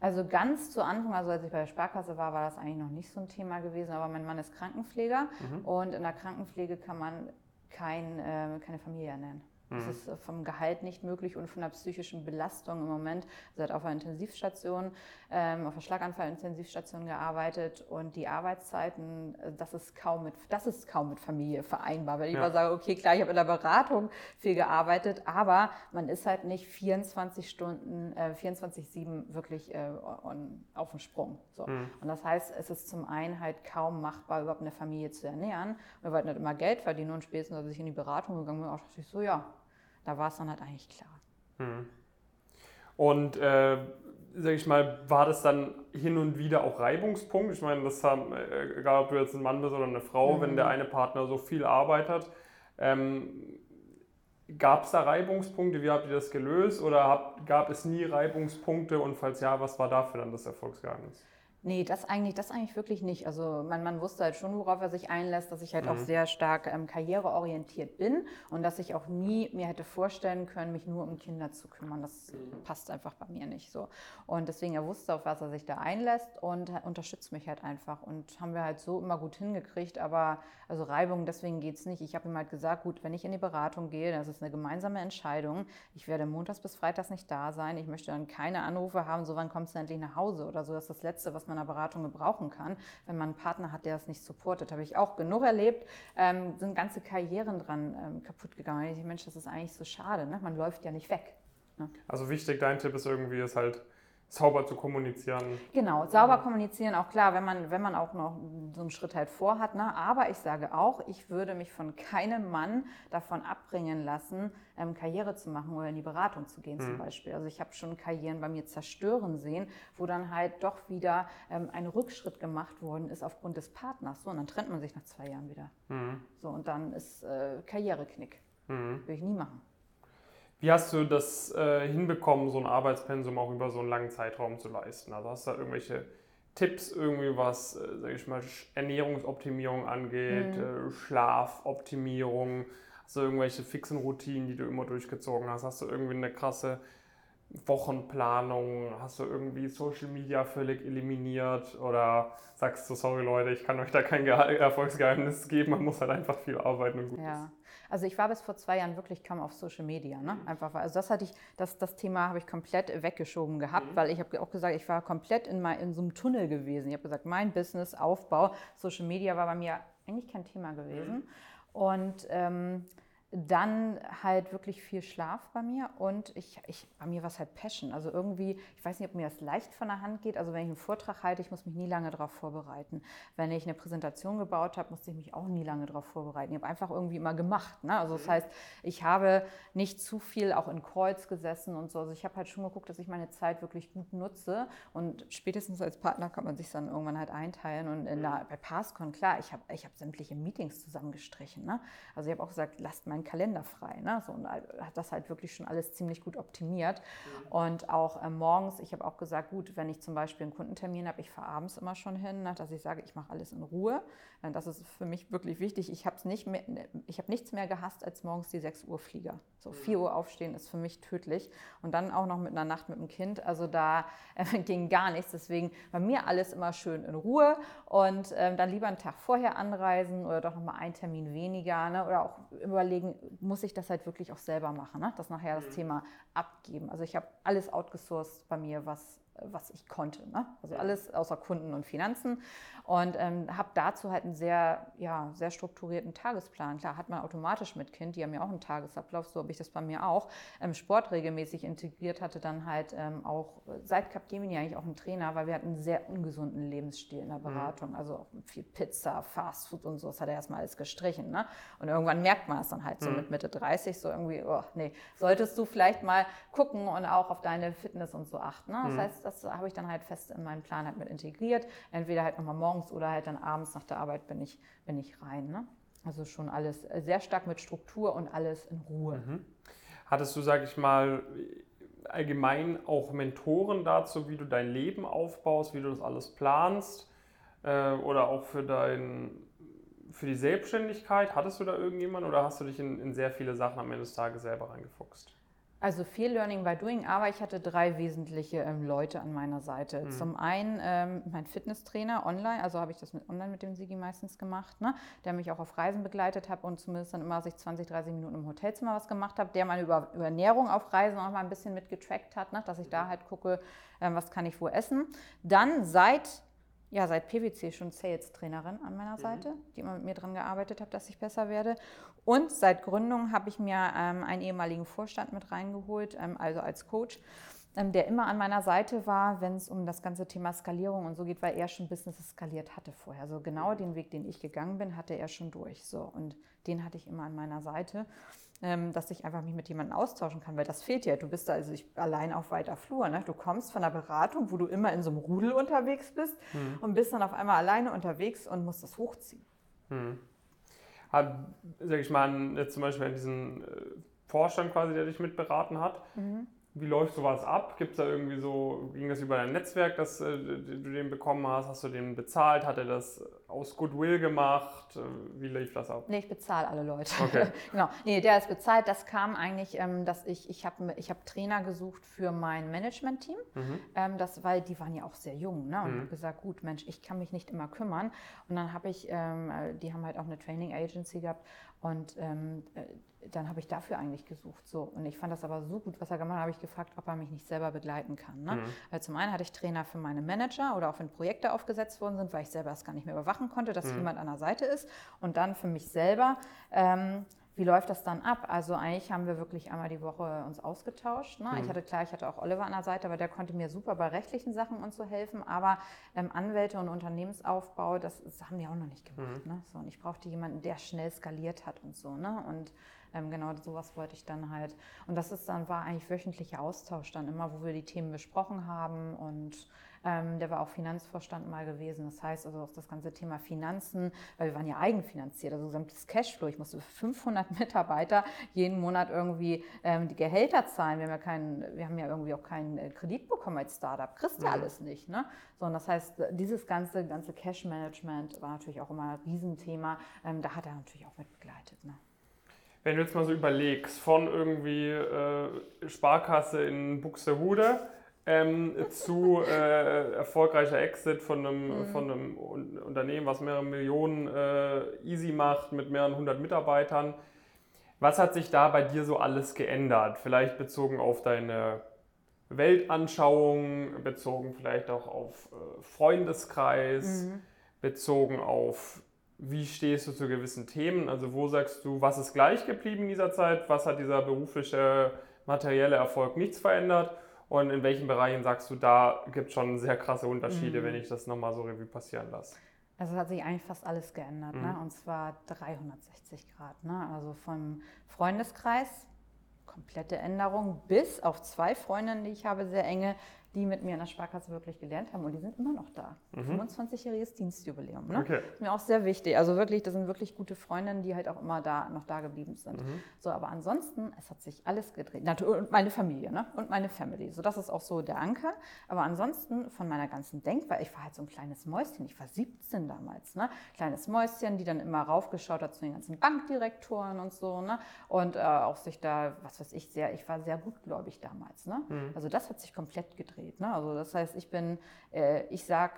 Also ganz zu Anfang, also als ich bei der Sparkasse war, war das eigentlich noch nicht so ein Thema gewesen, aber mein Mann ist Krankenpfleger mhm. und in der Krankenpflege kann man kein, äh, keine Familie ernähren. Das mhm. ist äh, vom Gehalt nicht möglich und von der psychischen Belastung im Moment. Sie hat auf einer Intensivstation, ähm, auf einer Schlaganfall-Intensivstation gearbeitet und die Arbeitszeiten, äh, das ist kaum mit, das ist kaum mit Familie vereinbar. Weil ich ja. immer sage, okay, klar, ich habe in der Beratung viel gearbeitet, aber man ist halt nicht 24 Stunden, äh, 24-7 wirklich äh, on, auf dem Sprung. So. Mhm. Und das heißt, es ist zum einen halt kaum machbar, überhaupt eine Familie zu ernähren. Wir wollten halt immer Geld verdienen und spätestens, als ich in die Beratung gegangen bin, auch dachte ich so, ja, da war es dann halt eigentlich klar. Hm. Und äh, sag ich mal, war das dann hin und wieder auch Reibungspunkt? Ich meine, das haben, äh, egal ob du jetzt ein Mann bist oder eine Frau, mhm. wenn der eine Partner so viel arbeitet, ähm, gab es da Reibungspunkte? Wie habt ihr das gelöst? Oder habt, gab es nie Reibungspunkte? Und falls ja, was war dafür dann das Erfolgsgeheimnis? Nee, das eigentlich, das eigentlich wirklich nicht. Also man, man wusste halt schon, worauf er sich einlässt, dass ich halt mhm. auch sehr stark ähm, karriereorientiert bin und dass ich auch nie mir hätte vorstellen können, mich nur um Kinder zu kümmern. Das mhm. passt einfach bei mir nicht so. Und deswegen, er wusste, auf was er sich da einlässt und unterstützt mich halt einfach. Und haben wir halt so immer gut hingekriegt, aber also Reibung, deswegen geht es nicht. Ich habe ihm halt gesagt, gut, wenn ich in die Beratung gehe, das ist eine gemeinsame Entscheidung. Ich werde montags bis freitags nicht da sein. Ich möchte dann keine Anrufe haben, so wann kommst du endlich nach Hause oder so. Das ist das Letzte, was man einer Beratung gebrauchen kann, wenn man einen Partner hat, der das nicht supportet. Habe ich auch genug erlebt, ähm, sind ganze Karrieren dran ähm, kaputt gegangen. Ich Mensch, das ist eigentlich so schade, ne? man läuft ja nicht weg. Ne? Also wichtig, dein Tipp ist irgendwie, ist halt sauber zu kommunizieren. Genau, sauber kommunizieren, auch klar, wenn man, wenn man auch noch so einen Schritt halt vorhat. Ne? Aber ich sage auch, ich würde mich von keinem Mann davon abbringen lassen, ähm, Karriere zu machen oder in die Beratung zu gehen mhm. zum Beispiel. Also ich habe schon Karrieren bei mir zerstören sehen, wo dann halt doch wieder ähm, ein Rückschritt gemacht worden ist aufgrund des Partners. So, und dann trennt man sich nach zwei Jahren wieder. Mhm. So, und dann ist äh, Karriereknick. Mhm. Würde ich nie machen. Wie hast du das äh, hinbekommen, so ein Arbeitspensum auch über so einen langen Zeitraum zu leisten? Also hast du da irgendwelche Tipps irgendwie, was, äh, sag ich mal, Ernährungsoptimierung angeht, mhm. äh, Schlafoptimierung? Hast du irgendwelche fixen Routinen, die du immer durchgezogen hast? Hast du irgendwie eine krasse Wochenplanung? Hast du irgendwie Social Media völlig eliminiert? Oder sagst du, sorry Leute, ich kann euch da kein Erfolgsgeheimnis geben, man muss halt einfach viel arbeiten und gut ja. ist? Also ich war bis vor zwei Jahren wirklich kaum auf Social Media. Ne? Mhm. Einfach, also das hatte ich, das, das Thema habe ich komplett weggeschoben gehabt, mhm. weil ich habe auch gesagt, ich war komplett in, mein, in so einem Tunnel gewesen. Ich habe gesagt, mein Business, Aufbau, Social Media war bei mir eigentlich kein Thema gewesen. Mhm. Und ähm, dann halt wirklich viel Schlaf bei mir und ich, ich, bei mir war es halt Passion. Also irgendwie, ich weiß nicht, ob mir das leicht von der Hand geht. Also wenn ich einen Vortrag halte, ich muss mich nie lange darauf vorbereiten. Wenn ich eine Präsentation gebaut habe, musste ich mich auch nie lange darauf vorbereiten. Ich habe einfach irgendwie immer gemacht. Ne? Also das mhm. heißt, ich habe nicht zu viel auch in Calls gesessen und so. Also ich habe halt schon geguckt, dass ich meine Zeit wirklich gut nutze und spätestens als Partner kann man sich dann irgendwann halt einteilen. Und der, mhm. bei Passcon, klar, ich habe ich hab sämtliche Meetings zusammengestrichen. Ne? Also ich habe auch gesagt, lasst meinen Kalender frei. Ne? So, und hat das halt wirklich schon alles ziemlich gut optimiert. Mhm. Und auch äh, morgens, ich habe auch gesagt, gut, wenn ich zum Beispiel einen Kundentermin habe, ich fahre abends immer schon hin, ne, dass ich sage, ich mache alles in Ruhe. Äh, das ist für mich wirklich wichtig. Ich habe nicht ne, habe nichts mehr gehasst als morgens die 6 Uhr Flieger. So 4 mhm. Uhr aufstehen ist für mich tödlich. Und dann auch noch mit einer Nacht mit dem Kind. Also da äh, ging gar nichts. Deswegen bei mir alles immer schön in Ruhe und ähm, dann lieber einen Tag vorher anreisen oder doch nochmal einen Termin weniger. Ne? Oder auch überlegen, muss ich das halt wirklich auch selber machen, ne? das nachher das mhm. Thema abgeben. Also ich habe alles outgesourced bei mir, was was ich konnte. Ne? Also alles außer Kunden und Finanzen. Und ähm, habe dazu halt einen sehr, ja, sehr strukturierten Tagesplan. Klar, hat man automatisch mit Kind, die haben ja auch einen Tagesablauf, so habe ich das bei mir auch. Ähm, Sport regelmäßig integriert, hatte dann halt ähm, auch seit Capgemini eigentlich auch einen Trainer, weil wir hatten einen sehr ungesunden Lebensstil in der mhm. Beratung. Mhm. Also viel Pizza, Fastfood und so, das hat er erstmal alles gestrichen. Ne? Und irgendwann merkt man es dann halt so mhm. mit Mitte 30, so irgendwie, oh nee, solltest du vielleicht mal gucken und auch auf deine Fitness und so achten. Ne? Das mhm. heißt, das habe ich dann halt fest in meinen Plan halt mit integriert. Entweder halt nochmal morgens oder halt dann abends nach der Arbeit bin ich, bin ich rein. Ne? Also schon alles sehr stark mit Struktur und alles in Ruhe. Mhm. Hattest du, sag ich mal, allgemein auch Mentoren dazu, wie du dein Leben aufbaust, wie du das alles planst? Äh, oder auch für, dein, für die Selbstständigkeit? Hattest du da irgendjemanden oder hast du dich in, in sehr viele Sachen am Ende des Tages selber reingefuchst? Also viel Learning by Doing, aber ich hatte drei wesentliche ähm, Leute an meiner Seite. Mhm. Zum einen ähm, mein Fitnesstrainer online, also habe ich das mit, online mit dem Sigi meistens gemacht, ne? der mich auch auf Reisen begleitet hat und zumindest dann immer, als ich 20, 30 Minuten im Hotelzimmer was gemacht habe, der meine über, über Ernährung auf Reisen auch mal ein bisschen mitgetrackt hat, ne? dass ich da halt gucke, ähm, was kann ich wo essen. Dann seit ja, seit PwC schon Sales-Trainerin an meiner mhm. Seite, die immer mit mir daran gearbeitet hat, dass ich besser werde. Und seit Gründung habe ich mir ähm, einen ehemaligen Vorstand mit reingeholt, ähm, also als Coach, ähm, der immer an meiner Seite war, wenn es um das ganze Thema Skalierung und so geht, weil er schon Business skaliert hatte vorher. Also genau mhm. den Weg, den ich gegangen bin, hatte er schon durch. So, und den hatte ich immer an meiner Seite dass ich einfach mich mit jemandem austauschen kann, weil das fehlt ja. Du bist da also ich, allein auf weiter Flur. Ne? Du kommst von der Beratung, wo du immer in so einem Rudel unterwegs bist mhm. und bist dann auf einmal alleine unterwegs und musst das hochziehen. Mhm. Hat, sag ich mal, jetzt zum Beispiel diesen äh, Vorstand quasi, der dich mitberaten hat, mhm. Wie läuft sowas ab? Gibt es da irgendwie so, ging das über dein Netzwerk, dass äh, du den bekommen hast? Hast du den bezahlt? Hat er das aus Goodwill gemacht? Äh, wie lief das ab? Nee, ich bezahle alle Leute. Okay. genau. Nee, der ist bezahlt. Das kam eigentlich, ähm, dass ich, ich habe ich hab Trainer gesucht für mein Management-Team. Mhm. Ähm, das, weil die waren ja auch sehr jung. Ne? Und mhm. habe gesagt, gut, Mensch, ich kann mich nicht immer kümmern. Und dann habe ich, ähm, äh, die haben halt auch eine Training Agency gehabt. Und ähm, äh, dann habe ich dafür eigentlich gesucht. So. Und ich fand das aber so gut, was er gemacht hat, habe ich gefragt, ob er mich nicht selber begleiten kann. Ne? Mhm. Weil zum einen hatte ich Trainer für meine Manager oder auch wenn Projekte aufgesetzt worden sind, weil ich selber das gar nicht mehr überwachen konnte, dass mhm. jemand an der Seite ist. Und dann für mich selber, ähm, wie läuft das dann ab? Also eigentlich haben wir wirklich einmal die Woche uns ausgetauscht. Ne? Mhm. Ich hatte klar, ich hatte auch Oliver an der Seite, aber der konnte mir super bei rechtlichen Sachen und so helfen. Aber ähm, Anwälte und Unternehmensaufbau, das, das, haben die auch noch nicht gemacht. Mhm. Ne? So, und ich brauchte jemanden, der schnell skaliert hat und so. Ne? Und ähm, genau sowas wollte ich dann halt. Und das ist dann, war eigentlich wöchentlicher Austausch dann immer, wo wir die Themen besprochen haben und ähm, der war auch Finanzvorstand mal gewesen. Das heißt also auch das ganze Thema Finanzen, weil wir waren ja eigenfinanziert, also gesamtes Cashflow. Ich musste für 500 Mitarbeiter jeden Monat irgendwie ähm, die Gehälter zahlen. Wir haben ja, keinen, wir haben ja irgendwie auch keinen äh, Kredit bekommen als Startup. Kriegst ja mhm. alles nicht. Ne? So, und das heißt, dieses ganze, ganze Cash-Management war natürlich auch immer ein Riesenthema. Ähm, da hat er natürlich auch mit begleitet. Ne? Wenn du jetzt mal so überlegst, von irgendwie äh, Sparkasse in Buxtehude ähm, zu äh, erfolgreicher Exit von einem, mhm. von einem Unternehmen, was mehrere Millionen äh, easy macht mit mehreren hundert Mitarbeitern. Was hat sich da bei dir so alles geändert? Vielleicht bezogen auf deine Weltanschauung, bezogen vielleicht auch auf äh, Freundeskreis, mhm. bezogen auf wie stehst du zu gewissen Themen? Also wo sagst du, was ist gleich geblieben in dieser Zeit? Was hat dieser berufliche, materielle Erfolg nichts verändert? Und in welchen Bereichen sagst du, da gibt es schon sehr krasse Unterschiede, mhm. wenn ich das nochmal so Revue passieren lasse? Also es hat sich eigentlich fast alles geändert, ne? mhm. ne? und zwar 360 Grad. Ne? Also vom Freundeskreis, komplette Änderung, bis auf zwei Freundinnen, die ich habe, sehr enge, die mit mir in der Sparkasse wirklich gelernt haben und die sind immer noch da. Mhm. 25-jähriges Dienstjubiläum. Ne? Okay. Ist mir auch sehr wichtig. Also wirklich, das sind wirklich gute Freundinnen, die halt auch immer da noch da geblieben sind. Mhm. So, aber ansonsten, es hat sich alles gedreht. Und meine Familie ne? und meine Family. So, das ist auch so der Anker. Aber ansonsten von meiner ganzen Denkweise, ich war halt so ein kleines Mäuschen. Ich war 17 damals. Ne? Kleines Mäuschen, die dann immer raufgeschaut hat zu den ganzen Bankdirektoren und so. Ne? Und äh, auch sich da, was weiß ich, sehr, ich war sehr gutgläubig damals. Ne? Mhm. Also das hat sich komplett gedreht gedreht. Ne? Also das heißt, ich bin, äh, ich sage,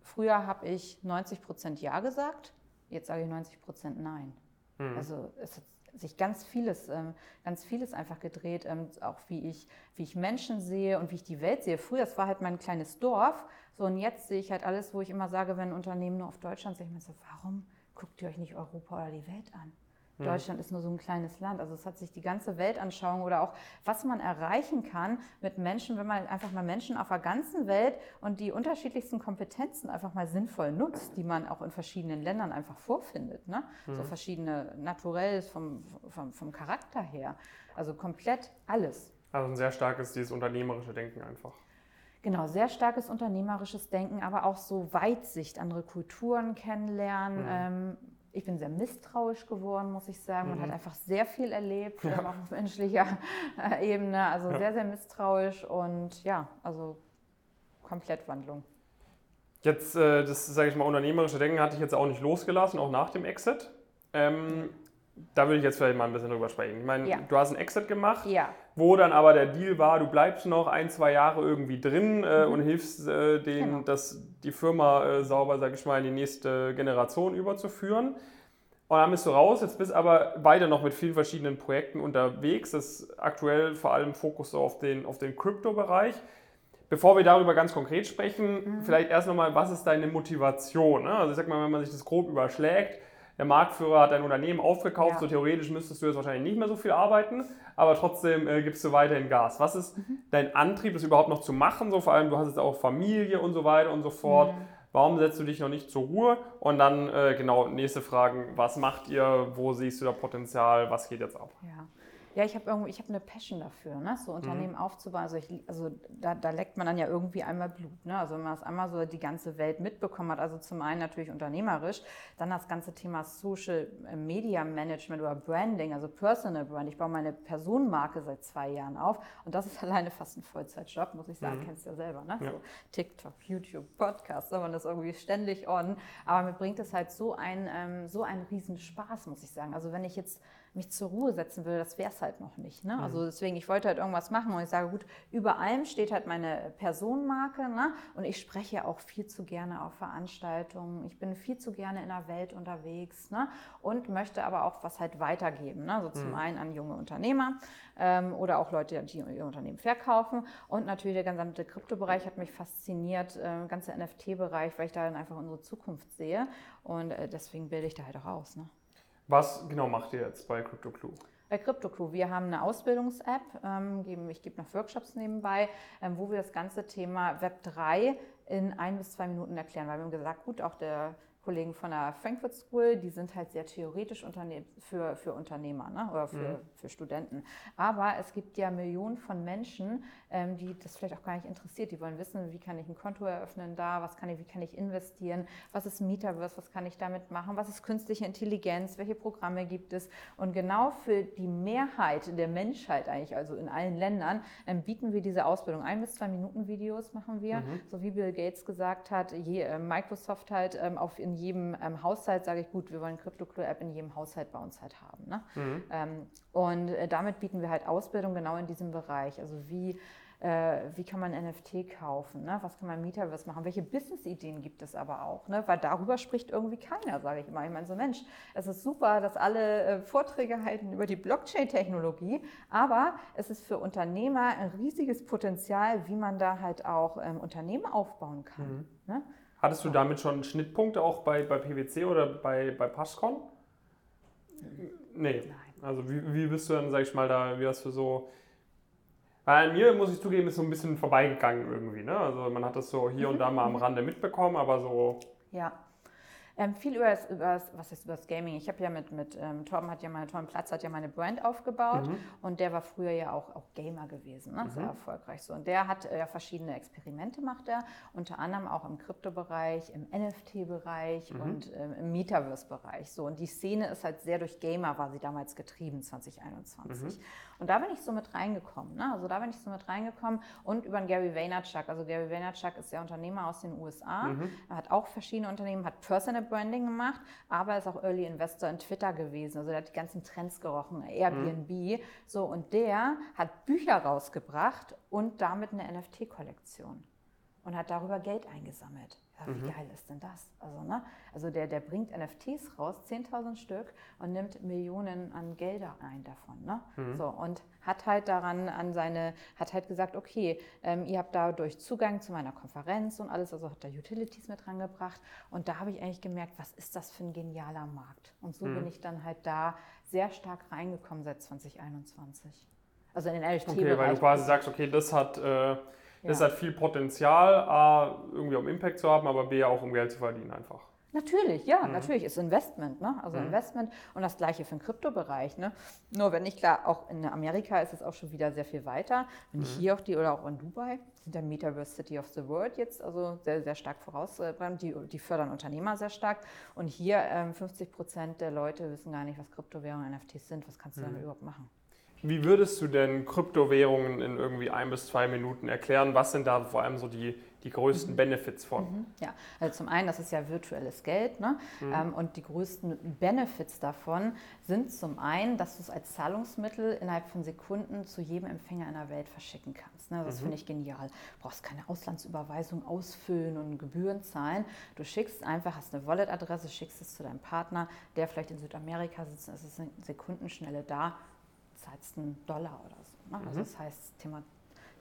früher habe ich 90 Prozent Ja gesagt, jetzt sage ich 90 Prozent Nein. Mhm. Also es, sich ganz vieles, ähm, ganz vieles einfach gedreht, ähm, auch wie ich, wie ich Menschen sehe und wie ich die Welt sehe. Früher, das war halt mein kleines Dorf, so und jetzt sehe ich halt alles, wo ich immer sage, wenn ein Unternehmen nur auf Deutschland sehe ich mir so, warum guckt ihr euch nicht Europa oder die Welt an? Mhm. Deutschland ist nur so ein kleines Land. Also es hat sich die ganze Weltanschauung oder auch, was man erreichen kann mit Menschen, wenn man einfach mal Menschen auf der ganzen Welt und die unterschiedlichsten Kompetenzen einfach mal sinnvoll nutzt, die man auch in verschiedenen Ländern einfach vorfindet. Ne? Mhm. So verschiedene Naturells vom, vom, vom Charakter her. Also komplett alles. Also ein sehr starkes dieses unternehmerische Denken einfach. Genau, sehr starkes unternehmerisches Denken, aber auch so Weitsicht, andere Kulturen kennenlernen. Mhm. Ähm, ich bin sehr misstrauisch geworden, muss ich sagen. Man mhm. hat einfach sehr viel erlebt, ja. Ähm, auf menschlicher Ebene. Also ja. sehr, sehr misstrauisch und ja, also komplett Wandlung. Jetzt, äh, das sage ich mal, unternehmerische Denken hatte ich jetzt auch nicht losgelassen, auch nach dem Exit. Ähm, da würde ich jetzt vielleicht mal ein bisschen drüber sprechen. Ich meine, ja. du hast einen Exit gemacht, ja. wo dann aber der Deal war, du bleibst noch ein, zwei Jahre irgendwie drin äh, mhm. und hilfst äh, denen, genau. das, die Firma äh, sauber, sag ich mal, in die nächste Generation überzuführen. Und dann bist du raus, jetzt bist aber weiter noch mit vielen verschiedenen Projekten unterwegs. Das ist aktuell vor allem Fokus so auf den, auf den Crypto-Bereich. Bevor wir darüber ganz konkret sprechen, mhm. vielleicht erst nochmal, was ist deine Motivation? Ne? Also ich sag mal, wenn man sich das grob überschlägt, der Marktführer hat dein Unternehmen aufgekauft, ja. so theoretisch müsstest du jetzt wahrscheinlich nicht mehr so viel arbeiten, aber trotzdem äh, gibst du weiterhin Gas. Was ist mhm. dein Antrieb, das überhaupt noch zu machen? So vor allem, du hast jetzt auch Familie und so weiter und so fort. Mhm. Warum setzt du dich noch nicht zur Ruhe? Und dann, äh, genau, nächste Fragen. Was macht ihr? Wo siehst du da Potenzial? Was geht jetzt ab? Ja. Ja, ich habe irgendwie, ich habe eine Passion dafür, ne? so Unternehmen mhm. aufzubauen. Also, ich, also da, da, leckt man dann ja irgendwie einmal Blut. Ne? Also wenn man das einmal so die ganze Welt mitbekommen hat, also zum einen natürlich unternehmerisch, dann das ganze Thema Social Media Management oder Branding, also Personal Brand. Ich baue meine Personenmarke seit zwei Jahren auf und das ist alleine fast ein Vollzeitjob, muss ich sagen, mhm. kennst du ja selber. Ne? Ja. So TikTok, YouTube, Podcast, man ist irgendwie ständig on. Aber mir bringt es halt so ein, ähm, so einen riesen Spaß, muss ich sagen. Also wenn ich jetzt mich zur Ruhe setzen will, das wäre es halt noch nicht. Ne? Also mhm. deswegen, ich wollte halt irgendwas machen und ich sage, gut, über allem steht halt meine Personenmarke ne? und ich spreche auch viel zu gerne auf Veranstaltungen. Ich bin viel zu gerne in der Welt unterwegs ne? und möchte aber auch was halt weitergeben. Ne? Also zum mhm. einen an junge Unternehmer ähm, oder auch Leute, die ihr Unternehmen verkaufen und natürlich der gesamte Kryptobereich hat mich fasziniert, äh, ganze NFT-Bereich, weil ich da dann einfach unsere Zukunft sehe und äh, deswegen bilde ich da halt auch aus. Ne? Was genau macht ihr jetzt bei CryptoClue? Bei CryptoClue, wir haben eine Ausbildungs-App, ähm, ich gebe noch Workshops nebenbei, ähm, wo wir das ganze Thema Web 3 in ein bis zwei Minuten erklären, weil wir haben gesagt, gut, auch der Kollegen von der Frankfurt School, die sind halt sehr theoretisch für, für Unternehmer ne? oder für, mhm. für Studenten. Aber es gibt ja Millionen von Menschen, ähm, die das vielleicht auch gar nicht interessiert. Die wollen wissen, wie kann ich ein Konto eröffnen da, was kann ich, wie kann ich investieren, was ist Metaverse, was kann ich damit machen, was ist künstliche Intelligenz, welche Programme gibt es. Und genau für die Mehrheit der Menschheit eigentlich, also in allen Ländern, ähm, bieten wir diese Ausbildung. Ein bis zwei Minuten Videos machen wir, mhm. so wie Bill Gates gesagt hat, je, äh, Microsoft halt ähm, auf in jedem ähm, Haushalt sage ich, gut, wir wollen CryptoClue-App in jedem Haushalt bei uns halt haben. Ne? Mhm. Ähm, und äh, damit bieten wir halt Ausbildung genau in diesem Bereich. Also wie, äh, wie kann man NFT kaufen? Ne? Was kann man Metaverse machen? Welche Business-Ideen gibt es aber auch? Ne? Weil darüber spricht irgendwie keiner, sage ich immer. Ich meine, so Mensch, es ist super, dass alle äh, Vorträge halten über die Blockchain-Technologie, aber es ist für Unternehmer ein riesiges Potenzial, wie man da halt auch ähm, Unternehmen aufbauen kann. Mhm. Ne? Hattest du damit schon Schnittpunkte auch bei, bei PwC oder bei, bei Passcon? Nee. Nein. Also wie, wie bist du dann, sag ich mal, da, wie hast du so. Weil an mir, muss ich zugeben, ist so ein bisschen vorbeigegangen irgendwie. Ne? Also man hat das so hier und da mal am. Rande mitbekommen, aber so. Ja. Ähm, viel über das, über das, was ist über das Gaming. Ich habe ja mit, mit ähm, Torben hat ja meine Torben Platz hat ja meine Brand aufgebaut mhm. und der war früher ja auch, auch Gamer gewesen, ne? sehr mhm. erfolgreich so. Und der hat äh, ja verschiedene Experimente macht er, unter anderem auch im Kryptobereich, im NFT-Bereich mhm. und ähm, im Metaverse-Bereich. So und die Szene ist halt sehr durch Gamer war sie damals getrieben 2021. Und da bin ich so mit reingekommen. Ne? Also da bin ich so mit reingekommen und über den Gary Vaynerchuk. Also Gary Vaynerchuk ist ja Unternehmer aus den USA. Mhm. Er hat auch verschiedene Unternehmen, hat Personal Branding gemacht, aber ist auch Early Investor in Twitter gewesen. Also der hat die ganzen Trends gerochen, Airbnb. Mhm. So, und der hat Bücher rausgebracht und damit eine NFT-Kollektion und hat darüber Geld eingesammelt. Ja, wie mhm. geil ist denn das? Also, ne? also der, der bringt NFTs raus, 10.000 Stück, und nimmt Millionen an Gelder ein davon. Ne? Mhm. So, und hat halt daran an seine, hat halt gesagt, okay, ähm, ihr habt dadurch Zugang zu meiner Konferenz und alles, also hat da Utilities mit rangebracht. Und da habe ich eigentlich gemerkt, was ist das für ein genialer Markt? Und so mhm. bin ich dann halt da sehr stark reingekommen seit 2021. Also in den NFT-Bereich. Okay, weil du quasi sagst, okay, das hat... Äh das ja. hat viel Potenzial, A, irgendwie um Impact zu haben, aber B, auch um Geld zu verdienen einfach. Natürlich, ja, mhm. natürlich ist Investment, ne? also mhm. Investment und das gleiche für den Kryptobereich. Ne? Nur wenn ich klar, auch in Amerika ist es auch schon wieder sehr viel weiter. Wenn ich mhm. hier auch die oder auch in Dubai sind der Metaverse City of the World jetzt also sehr, sehr stark vorausbringen. Die, die fördern Unternehmer sehr stark. Und hier ähm, 50 Prozent der Leute wissen gar nicht, was Kryptowährungen, NFTs sind. Was kannst du damit mhm. überhaupt machen? Wie würdest du denn Kryptowährungen in irgendwie ein bis zwei Minuten erklären? Was sind da vor allem so die, die größten mhm. Benefits von? Mhm. Ja, also zum einen, das ist ja virtuelles Geld. Ne? Mhm. Ähm, und die größten Benefits davon sind zum einen, dass du es als Zahlungsmittel innerhalb von Sekunden zu jedem Empfänger in der Welt verschicken kannst. Ne? Das mhm. finde ich genial. Du brauchst keine Auslandsüberweisung ausfüllen und Gebühren zahlen. Du schickst einfach, hast eine Wallet-Adresse, schickst es zu deinem Partner, der vielleicht in Südamerika sitzt, es ist eine Sekundenschnelle da zahlst einen Dollar oder so. Ne? Also mhm. das heißt, Thema,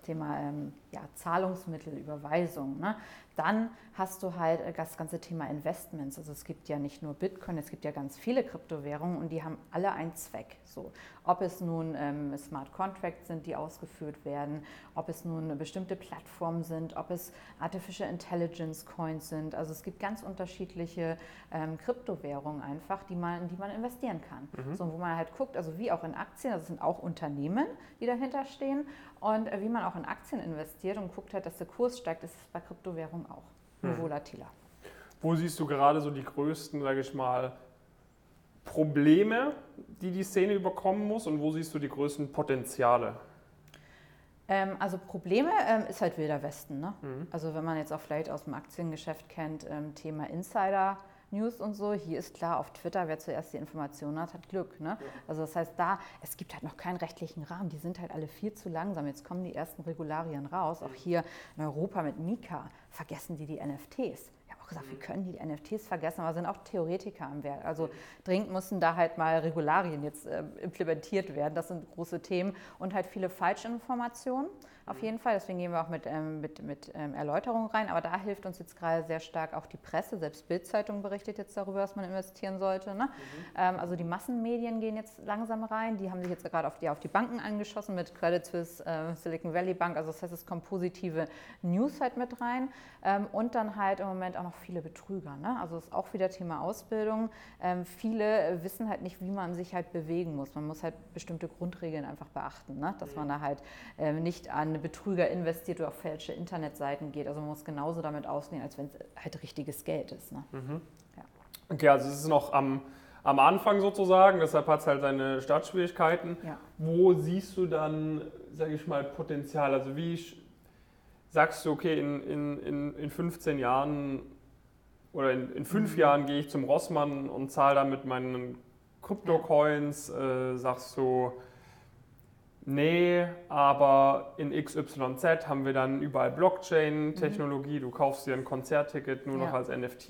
Thema ähm, ja, Zahlungsmittel, Überweisung. Ne? Dann hast du halt äh, das ganze Thema Investments. Also es gibt ja nicht nur Bitcoin, es gibt ja ganz viele Kryptowährungen und die haben alle einen Zweck. So, ob es nun ähm, Smart Contracts sind, die ausgeführt werden, ob es nun bestimmte Plattformen sind, ob es Artificial Intelligence Coins sind. Also es gibt ganz unterschiedliche ähm, Kryptowährungen einfach, die man, in die man investieren kann. Mhm. So, wo man halt guckt, also wie auch in Aktien, das sind auch Unternehmen, die dahinter stehen und äh, wie man auch in Aktien investiert und guckt halt, dass der Kurs steigt, ist es bei Kryptowährungen auch nur hm. volatiler. Wo siehst du gerade so die größten, sage ich mal, Probleme, die die Szene überkommen muss und wo siehst du die größten Potenziale? Ähm, also Probleme ähm, ist halt Wilder Westen. Ne? Mhm. Also wenn man jetzt auch vielleicht aus dem Aktiengeschäft kennt, ähm, Thema Insider. News und so. Hier ist klar, auf Twitter, wer zuerst die Informationen hat, hat Glück. Ne? Ja. Also das heißt, da, es gibt halt noch keinen rechtlichen Rahmen. Die sind halt alle viel zu langsam. Jetzt kommen die ersten Regularien raus. Auch hier in Europa mit Mika vergessen die die NFTs auch gesagt, wie können die NFTs vergessen, aber sind auch Theoretiker am Werk. Also dringend müssen da halt mal Regularien jetzt äh, implementiert werden. Das sind große Themen und halt viele Falschinformationen auf jeden Fall. Deswegen gehen wir auch mit, ähm, mit, mit ähm, Erläuterungen rein. Aber da hilft uns jetzt gerade sehr stark auch die Presse. Selbst Bildzeitung berichtet jetzt darüber, dass man investieren sollte. Ne? Mhm. Ähm, also die Massenmedien gehen jetzt langsam rein. Die haben sich jetzt gerade auf die, auf die Banken angeschossen mit Credit Suisse, äh, Silicon Valley Bank. Also das heißt, es kommen positive News halt mit rein. Ähm, und dann halt im Moment auch noch viele Betrüger. Ne? Also das ist auch wieder Thema Ausbildung. Ähm, viele wissen halt nicht, wie man sich halt bewegen muss. Man muss halt bestimmte Grundregeln einfach beachten. Ne? Dass man da halt äh, nicht an Betrüger investiert oder auf falsche Internetseiten geht. Also man muss genauso damit ausgehen, als wenn es halt richtiges Geld ist. Ne? Mhm. Ja. Okay, also es ist noch am, am Anfang sozusagen, deshalb hat es halt seine Startschwierigkeiten. Ja. Wo siehst du dann, sage ich mal, Potenzial? Also wie sagst du, okay, in, in, in 15 Jahren oder in, in fünf mhm. Jahren gehe ich zum Rossmann und zahle damit meinen Krypto-Coins, äh, sagst du, Nee, aber in XYZ haben wir dann überall Blockchain-Technologie. Mhm. Du kaufst dir ein Konzertticket nur ja. noch als NFT.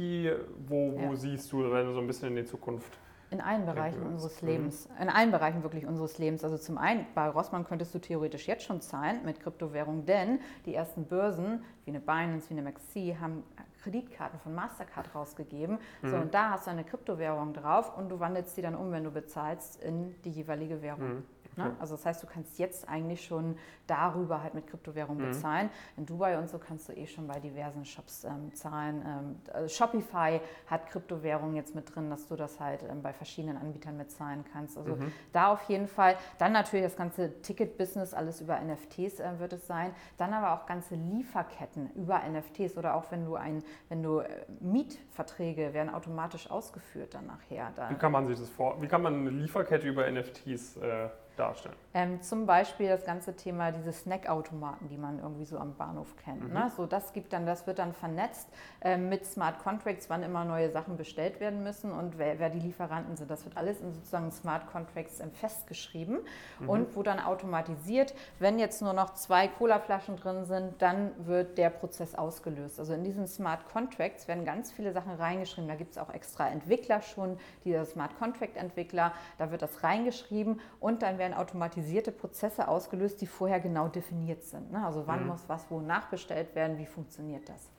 Wo, wo ja. siehst du so ein bisschen in die Zukunft? In allen Bereichen unseres mhm. Lebens. In allen Bereichen wirklich unseres Lebens. Also zum einen, bei Rossmann könntest du theoretisch jetzt schon zahlen mit Kryptowährung, denn die ersten Börsen, wie eine Binance, wie eine Maxi, haben Kreditkarten von Mastercard rausgegeben. Mhm. So, und da hast du eine Kryptowährung drauf und du wandelst die dann um, wenn du bezahlst, in die jeweilige Währung. Mhm. Ne? Also das heißt, du kannst jetzt eigentlich schon darüber halt mit Kryptowährung mhm. bezahlen. In Dubai und so kannst du eh schon bei diversen Shops ähm, zahlen. Ähm, also Shopify hat Kryptowährung jetzt mit drin, dass du das halt ähm, bei verschiedenen Anbietern mitzahlen kannst. Also mhm. da auf jeden Fall. Dann natürlich das ganze Ticket-Business, alles über NFTs äh, wird es sein. Dann aber auch ganze Lieferketten über NFTs oder auch wenn du ein, wenn du äh, Mietverträge werden automatisch ausgeführt dann nachher. Dann. Wie kann man sich das vor? Wie kann man eine Lieferkette über NFTs äh darstellen? Ähm, zum Beispiel das ganze Thema diese Snackautomaten, die man irgendwie so am Bahnhof kennt. Mhm. Ne? So, das gibt dann, das wird dann vernetzt äh, mit Smart Contracts, wann immer neue Sachen bestellt werden müssen und wer, wer die Lieferanten sind. Das wird alles in sozusagen Smart Contracts ähm, festgeschrieben Mhm. und wo dann automatisiert, wenn jetzt nur noch zwei Colaflaschen drin sind, dann wird der Prozess ausgelöst. Also in diesen Smart Contracts werden ganz viele Sachen reingeschrieben. Da gibt es auch extra Entwickler schon, diese Smart Contract Entwickler, da wird das reingeschrieben und dann werden automatisierte Prozesse ausgelöst, die vorher genau definiert sind. Ne? Also wann Mhm. muss was wo nachbestellt werden, wie funktioniert das?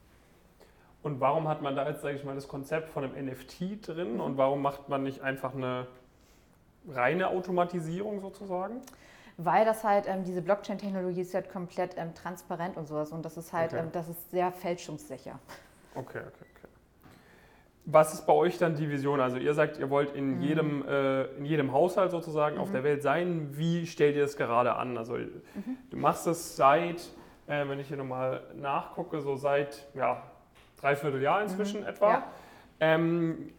Und warum hat man da jetzt, sage ich mal, das Konzept von einem NFT drin und warum macht man nicht einfach eine reine Automatisierung sozusagen? Weil das halt, ähm, diese Blockchain-Technologie ist halt komplett ähm, transparent und sowas und das ist halt, Okay. ähm, das ist sehr fälschungssicher. Okay, okay. Was ist bei euch dann die Vision? Also ihr sagt, ihr wollt in, jedem, äh, in jedem Haushalt sozusagen auf der Welt sein. Wie stellt ihr das gerade an? Also du machst es seit, äh, wenn ich hier nochmal nachgucke, so seit ja, dreiviertel Jahr inzwischen etwa. Ja. Ähm,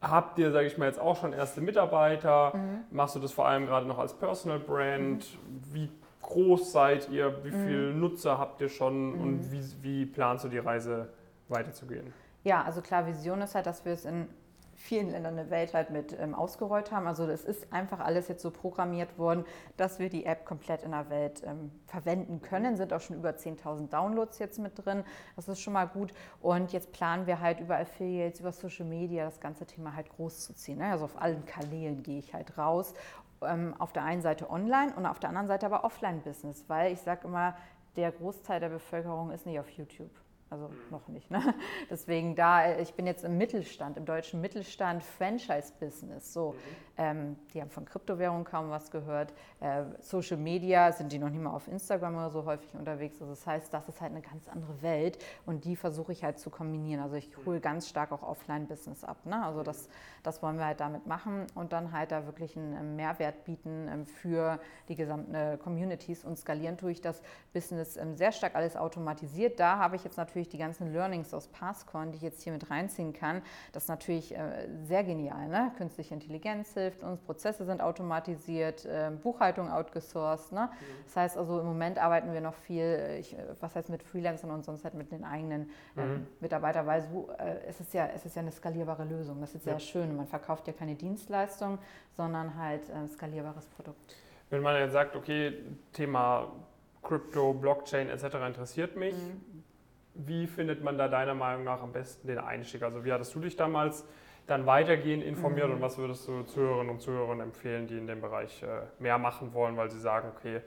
habt ihr, sage ich mal, jetzt auch schon erste Mitarbeiter? Mhm. Machst du das vor allem gerade noch als Personal Brand? Wie groß seid ihr? Wie viele Nutzer habt ihr schon? Und wie, wie planst du die Reise weiterzugehen? Ja, also klar, Vision ist halt, dass wir es in vielen Ländern der Welt halt mit ähm, ausgerollt haben. Also es ist einfach alles jetzt so programmiert worden, dass wir die App komplett in der Welt ähm, verwenden können. Sind auch schon über 10.000 Downloads jetzt mit drin. Das ist schon mal gut. Und jetzt planen wir halt über Affiliates, über Social Media das ganze Thema halt groß zu ziehen. Ne? Also auf allen Kanälen gehe ich halt raus. Ähm, auf der einen Seite online und auf der anderen Seite aber Offline-Business, weil ich sage immer, der Großteil der Bevölkerung ist nicht auf YouTube. Also noch nicht. Ne? Deswegen da, äh, ich bin jetzt im Mittelstand, im deutschen Mittelstand, Franchise-Business. So, ähm, die haben von Kryptowährungen kaum was gehört. Äh, Social Media sind die noch nicht mal auf Instagram oder so häufig unterwegs. Also das heißt, das ist halt eine ganz andere Welt und die versuche ich halt zu kombinieren. Also ich hole ganz stark auch Offline-Business ab. Ne? Also das, das wollen wir halt damit machen und dann halt da wirklich einen ähm, Mehrwert bieten ähm, für die gesamten äh, Communities und skalieren tue ich das Business ähm, sehr stark alles automatisiert. Da habe ich jetzt natürlich die ganzen Learnings aus Passcorn, die ich jetzt hier mit reinziehen kann. Das ist natürlich äh, sehr genial. Ne? Künstliche Intelligenz hilft uns, Prozesse sind automatisiert, äh, Buchhaltung outgesourced. Ne? Das heißt also im Moment arbeiten wir noch viel, äh, ich, äh, was heißt mit Freelancern und sonst halt mit den eigenen ähm, Mitarbeitern, weil so, äh, es, ist ja, es ist ja eine skalierbare Lösung. Das ist sehr Ja. schön. Man verkauft ja keine Dienstleistung, sondern halt äh, skalierbares Produkt. Wenn man jetzt sagt, okay, Thema Krypto, Blockchain etc. interessiert mich, wie findet man da deiner Meinung nach am besten den Einstieg? Also wie hattest du dich damals dann weitergehend informiert und was würdest du Zuhörerinnen und Zuhörern empfehlen, die in dem Bereich äh, mehr machen wollen, weil sie sagen, okay,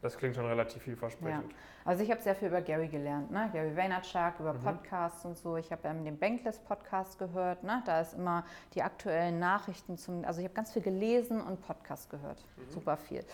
das klingt schon relativ vielversprechend. Also ich habe sehr viel über Gary gelernt, ne? Gary Vaynerchuk, über Podcasts und so. Ich habe ähm, den Bankless Podcast gehört, ne? da ist immer die aktuellen Nachrichten zum, also ich habe ganz viel gelesen und Podcast gehört, super viel.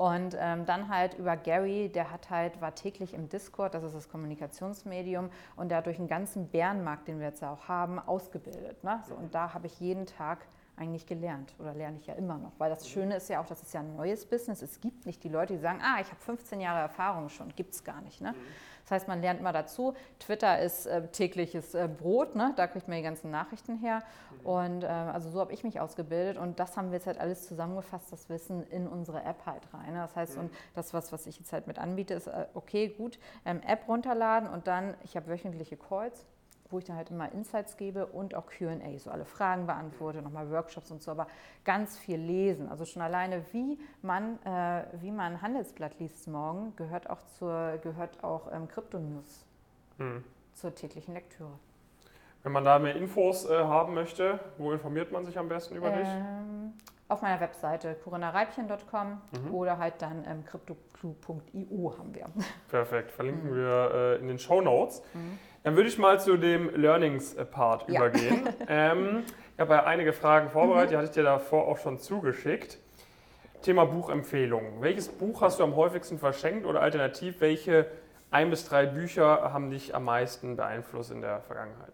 Und ähm, dann halt über Gary, der hat halt, war täglich im Discord, das ist das Kommunikationsmedium, und der hat durch den ganzen Bärenmarkt, den wir jetzt auch haben, ausgebildet. Ne? So, und da habe ich jeden Tag eigentlich gelernt oder lerne ich ja immer noch. Weil das Schöne ist ja auch, das ist ja ein neues Business. Es gibt nicht die Leute, die sagen, ah, ich habe 15 Jahre Erfahrung schon. Gibt es gar nicht. Ne? Das heißt, man lernt immer dazu. Twitter ist äh, tägliches äh, Brot, ne? da kriegt man die ganzen Nachrichten her. Und äh, also so habe ich mich ausgebildet und das haben wir jetzt halt alles zusammengefasst, das Wissen in unsere App halt rein. Ne? Das heißt, und das, was, was ich jetzt halt mit anbiete, ist, äh, okay, gut, ähm, App runterladen und dann, ich habe wöchentliche Calls wo ich dann halt immer Insights gebe und auch QA, so alle Fragen beantworte, nochmal Workshops und so, aber ganz viel lesen. Also schon alleine, wie man, äh, wie man ein Handelsblatt liest morgen, gehört auch zur, gehört auch ähm, Krypto-News Hm. zur täglichen Lektüre. Wenn man da mehr Infos äh, haben möchte, wo informiert man sich am besten über dich? Ähm, auf meiner Webseite corinnareibchen.com Mhm. oder halt dann ähm, cryptoclue.io haben wir. Perfekt, verlinken Mhm. wir äh, in den Show Notes. Dann würde ich mal zu dem Learnings-Part Ja. übergehen. ähm, ich habe ja einige Fragen vorbereitet, die hatte ich dir davor auch schon zugeschickt. Thema Buchempfehlungen. Welches Buch hast du am häufigsten verschenkt oder alternativ, welche ein bis drei Bücher haben dich am meisten beeinflusst in der Vergangenheit?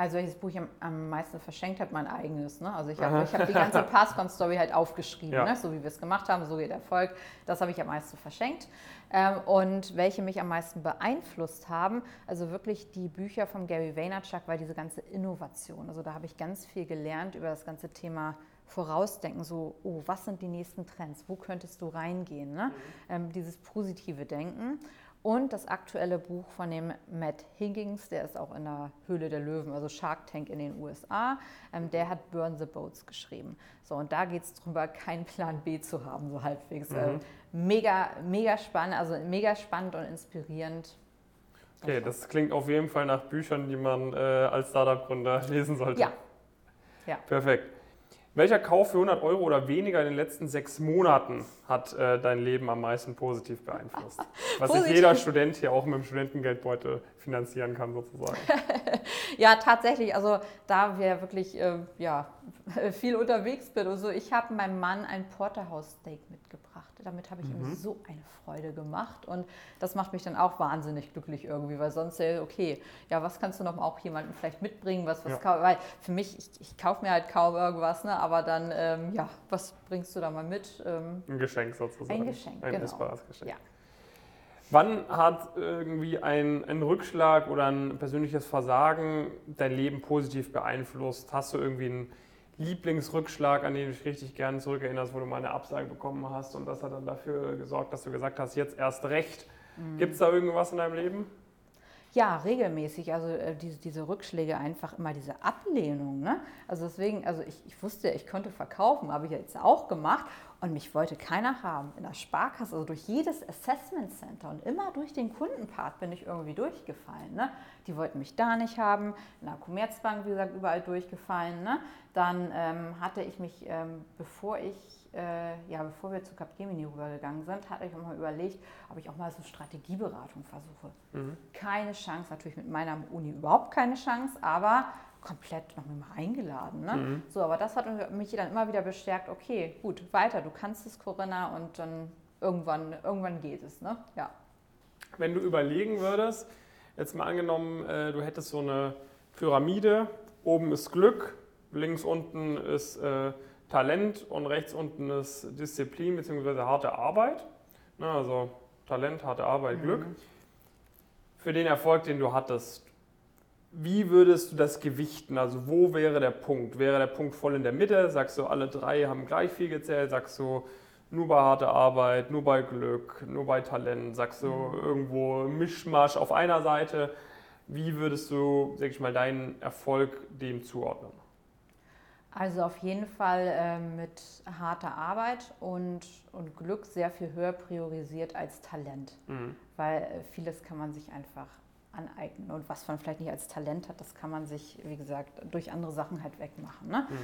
Also welches Buch ich am, am meisten verschenkt habe, mein eigenes. Ne? Also ich habe hab die ganze Passcon-Story halt aufgeschrieben, Ja. ne? so wie wir es gemacht haben, so geht Erfolg. Das habe ich am meisten verschenkt. Ähm, und welche mich am meisten beeinflusst haben, also wirklich die Bücher von Gary Vaynerchuk, weil diese ganze Innovation, also da habe ich ganz viel gelernt über das ganze Thema vorausdenken, so, oh, was sind die nächsten Trends, wo könntest du reingehen, ne? Mhm. Ähm, dieses positive Denken. Und das aktuelle Buch von dem Matt Higgins, der ist auch in der Höhle der Löwen, also Shark Tank in den USA, ähm, der hat Burn the Boats geschrieben. So, und da geht es darum, keinen Plan B zu haben, so halbwegs. Mhm. Ähm, mega, mega spannend, also mega spannend und inspirierend. Okay, das klingt auf jeden Fall nach Büchern, die man äh, als Startup-Gründer lesen sollte. Ja. ja. Perfekt. Welcher Kauf für 100 Euro oder weniger in den letzten sechs Monaten hat äh, dein Leben am meisten positiv beeinflusst? Was sich jeder Student hier auch mit dem Studentengeldbeutel finanzieren kann, sozusagen. ja, tatsächlich. Also da wir wirklich äh, ja, viel unterwegs bin und so. Ich habe meinem Mann ein Porterhouse-Steak mitgebracht. Damit habe ich mhm. ihm so eine Freude gemacht und das macht mich dann auch wahnsinnig glücklich irgendwie, weil sonst, okay, ja, was kannst du noch auch jemandem vielleicht mitbringen, was, was ja. weil für mich, ich, ich kaufe mir halt kaum irgendwas, ne, aber dann, ähm, ja, was bringst du da mal mit? Ähm, ein Geschenk sozusagen. Ein Geschenk, ein genau. essbares Geschenk. Ja. Wann hat irgendwie ein, ein, Rückschlag oder ein persönliches Versagen dein Leben positiv beeinflusst? Hast du irgendwie einen Lieblingsrückschlag, an den du dich richtig gerne zurückerinnerst, wo du mal eine Absage bekommen hast und das hat dann dafür gesorgt, dass du gesagt hast, jetzt erst recht. Mhm. Gibt es da irgendwas in deinem Leben? Ja, regelmäßig. Also äh, diese, diese Rückschläge, einfach immer diese Ablehnung. Ne? Also deswegen, also ich, ich wusste, ich konnte verkaufen, habe ich jetzt auch gemacht. Und mich wollte keiner haben. In der Sparkasse, also durch jedes Assessment Center und immer durch den Kundenpart bin ich irgendwie durchgefallen. Ne? Die wollten mich da nicht haben. In der Commerzbank, wie gesagt, überall durchgefallen. Ne? Dann ähm, hatte ich mich, ähm, bevor ich äh, ja, bevor wir zu Capgemini rübergegangen sind, hatte ich auch mal überlegt, ob ich auch mal so Strategieberatung versuche. Mhm. Keine Chance, natürlich mit meiner Uni überhaupt keine Chance, aber komplett noch mal eingeladen. Ne? Mhm. So, aber das hat mich dann immer wieder bestärkt, okay, gut, weiter, du kannst es, Corinna, und dann irgendwann, irgendwann geht es. Ne? Ja. Wenn du überlegen würdest, jetzt mal angenommen, äh, du hättest so eine Pyramide, oben ist Glück, links unten ist äh, Talent und rechts unten ist Disziplin bzw. harte Arbeit. Ne, also Talent, harte Arbeit, mhm. Glück. Für den Erfolg, den du hattest, wie würdest du das gewichten? Also wo wäre der Punkt? Wäre der Punkt voll in der Mitte? Sagst du, alle drei haben gleich viel gezählt? Sagst du, nur bei harter Arbeit, nur bei Glück, nur bei Talent? Sagst du, mhm. irgendwo Mischmasch auf einer Seite? Wie würdest du, sag ich mal, deinen Erfolg dem zuordnen? Also auf jeden Fall äh, mit harter Arbeit und, und Glück sehr viel höher priorisiert als Talent. Mhm. Weil äh, vieles kann man sich einfach aneignen. Und was man vielleicht nicht als Talent hat, das kann man sich, wie gesagt, durch andere Sachen halt wegmachen. Ne? Mhm.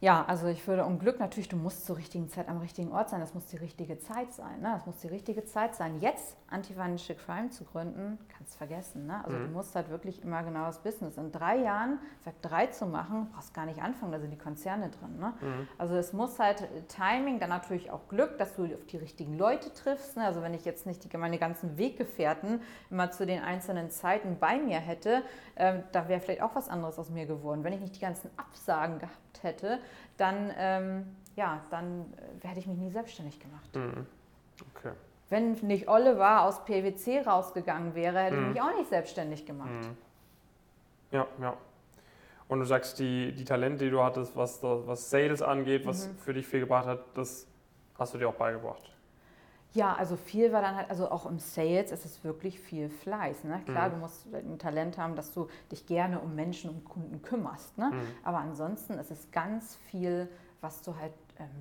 Ja, also ich würde um Glück natürlich, du musst zur richtigen Zeit am richtigen Ort sein. Das muss die richtige Zeit sein. Ne? Das muss die richtige Zeit sein. Jetzt Anti-Financial Crime zu gründen, kannst vergessen. Ne? Also mhm. du musst halt wirklich immer genau das Business. In drei Jahren Web 3 zu machen, brauchst gar nicht anfangen, da sind die Konzerne drin. Ne? Mhm. Also es muss halt Timing, dann natürlich auch Glück, dass du auf die richtigen Leute triffst. Ne? Also wenn ich jetzt nicht die, meine ganzen Weggefährten immer zu den einzelnen Zeiten bei mir hätte, äh, da wäre vielleicht auch was anderes aus mir geworden. Wenn ich nicht die ganzen Absagen gehabt hätte, dann, ähm, ja, dann äh, hätte ich mich nie selbstständig gemacht. Mhm. Okay. Wenn nicht Oliver aus PwC rausgegangen wäre, hätte mhm. ich mich auch nicht selbstständig gemacht. Mhm. Ja, ja. Und du sagst, die, die Talente, die du hattest, was, was Sales angeht, was mhm. für dich viel gebracht hat, das hast du dir auch beigebracht. Ja, also viel war dann halt, also auch im Sales ist es wirklich viel Fleiß. Ne? Klar, mhm. du musst ein Talent haben, dass du dich gerne um Menschen, um Kunden kümmerst. Ne? Mhm. Aber ansonsten ist es ganz viel, was du halt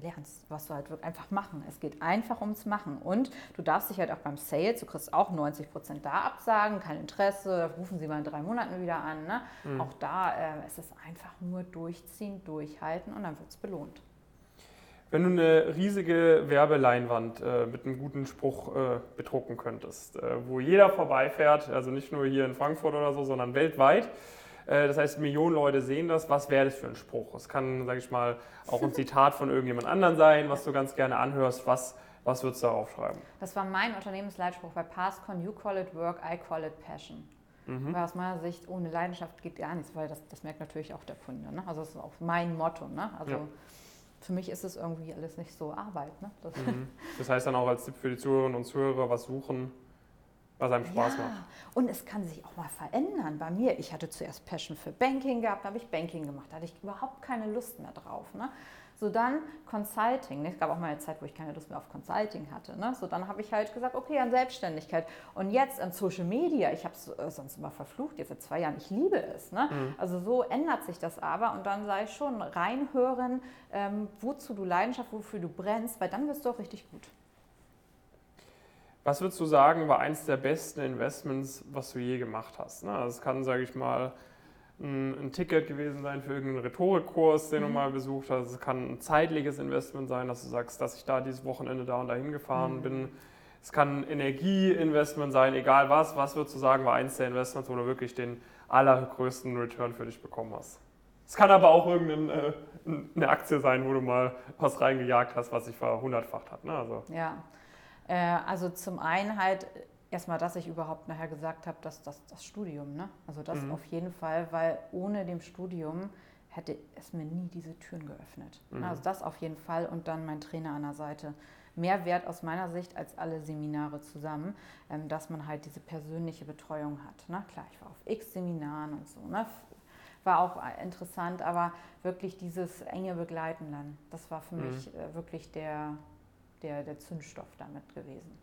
lernst, was du halt wirklich einfach machen. Es geht einfach ums Machen. Und du darfst dich halt auch beim Sales, du kriegst auch 90 Prozent da absagen, kein Interesse, rufen sie mal in drei Monaten wieder an. Ne? Mhm. Auch da äh, ist es einfach nur durchziehen, durchhalten und dann wird es belohnt. Wenn du eine riesige Werbeleinwand äh, mit einem guten Spruch äh, bedrucken könntest, äh, wo jeder vorbeifährt, also nicht nur hier in Frankfurt oder so, sondern weltweit, das heißt, Millionen Leute sehen das, was wäre das für ein Spruch? Es kann, sage ich mal, auch ein Zitat von irgendjemand anderen sein, was du ganz gerne anhörst. Was, was würdest du da aufschreiben? Das war mein Unternehmensleitspruch bei Passcon, You call it work, I call it passion. Mhm. Weil aus meiner Sicht, ohne Leidenschaft geht gar nichts, weil das, das merkt natürlich auch der Kunde. Ne? Also das ist auch mein Motto. Ne? Also ja für mich ist es irgendwie alles nicht so Arbeit. Ne? Das, mhm. das, heißt dann auch als Tipp für die Zuhörerinnen und Zuhörer, was suchen, was einem Spaß ja. macht. Und es kann sich auch mal verändern. Bei mir, ich hatte zuerst Passion für Banking gehabt, da habe ich Banking gemacht, da hatte ich überhaupt keine Lust mehr drauf. Ne? So dann Consulting. Es gab auch mal eine Zeit, wo ich keine Lust mehr auf Consulting hatte. Ne? So dann habe ich halt gesagt, okay, an Selbstständigkeit. Und jetzt an Social Media, ich habe es äh, sonst immer verflucht, jetzt seit zwei Jahren, ich liebe es. Ne? Mhm. Also so ändert sich das aber und dann sei ich schon reinhören, ähm, wozu du Leidenschaft, wofür du brennst, weil dann wirst du auch richtig gut. Was würdest du sagen, war eins der besten Investments, was du je gemacht hast? Das also kann, sage ich mal, ein, Ticket gewesen sein für irgendeinen Rhetorikkurs, den mhm. du mal besucht hast. Es kann ein zeitliches Investment sein, dass du sagst, dass ich da dieses Wochenende da und da hingefahren mhm. bin. Es kann ein Energieinvestment sein, egal was. Was würdest du sagen, war eins der Investments, wo du wirklich den allergrößten Return für dich bekommen hast? Es kann aber auch irgendeine äh, Aktie sein, wo du mal was reingejagt hast, was sich verhundertfacht hat. Ne? Also. Ja, äh, also zum einen halt erstmal, dass ich überhaupt nachher gesagt habe, dass das, das Studium, ne? Also das mhm. auf jeden Fall, weil ohne dem Studium hätte es mir nie diese Türen geöffnet. Mhm. Also das auf jeden Fall und dann mein Trainer an der Seite. Mehr wert aus meiner Sicht als alle Seminare zusammen, ähm, dass man halt diese persönliche Betreuung hat. Ne? Klar, ich war auf x Seminaren und so, ne? war auch interessant, aber wirklich dieses enge Begleiten dann, das war für mhm. mich äh, wirklich der, der, der Zündstoff damit gewesen.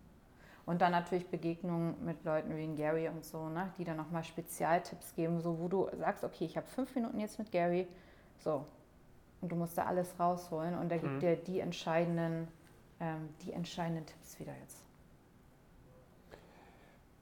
Und dann natürlich Begegnungen mit Leuten wie Gary und so, ne, die dann nochmal Spezialtipps geben, so wo du sagst, okay, ich habe fünf Minuten jetzt mit Gary, so. Und du musst da alles rausholen und er gibt mhm. dir die entscheidenden, ähm, die entscheidenden Tipps wieder jetzt.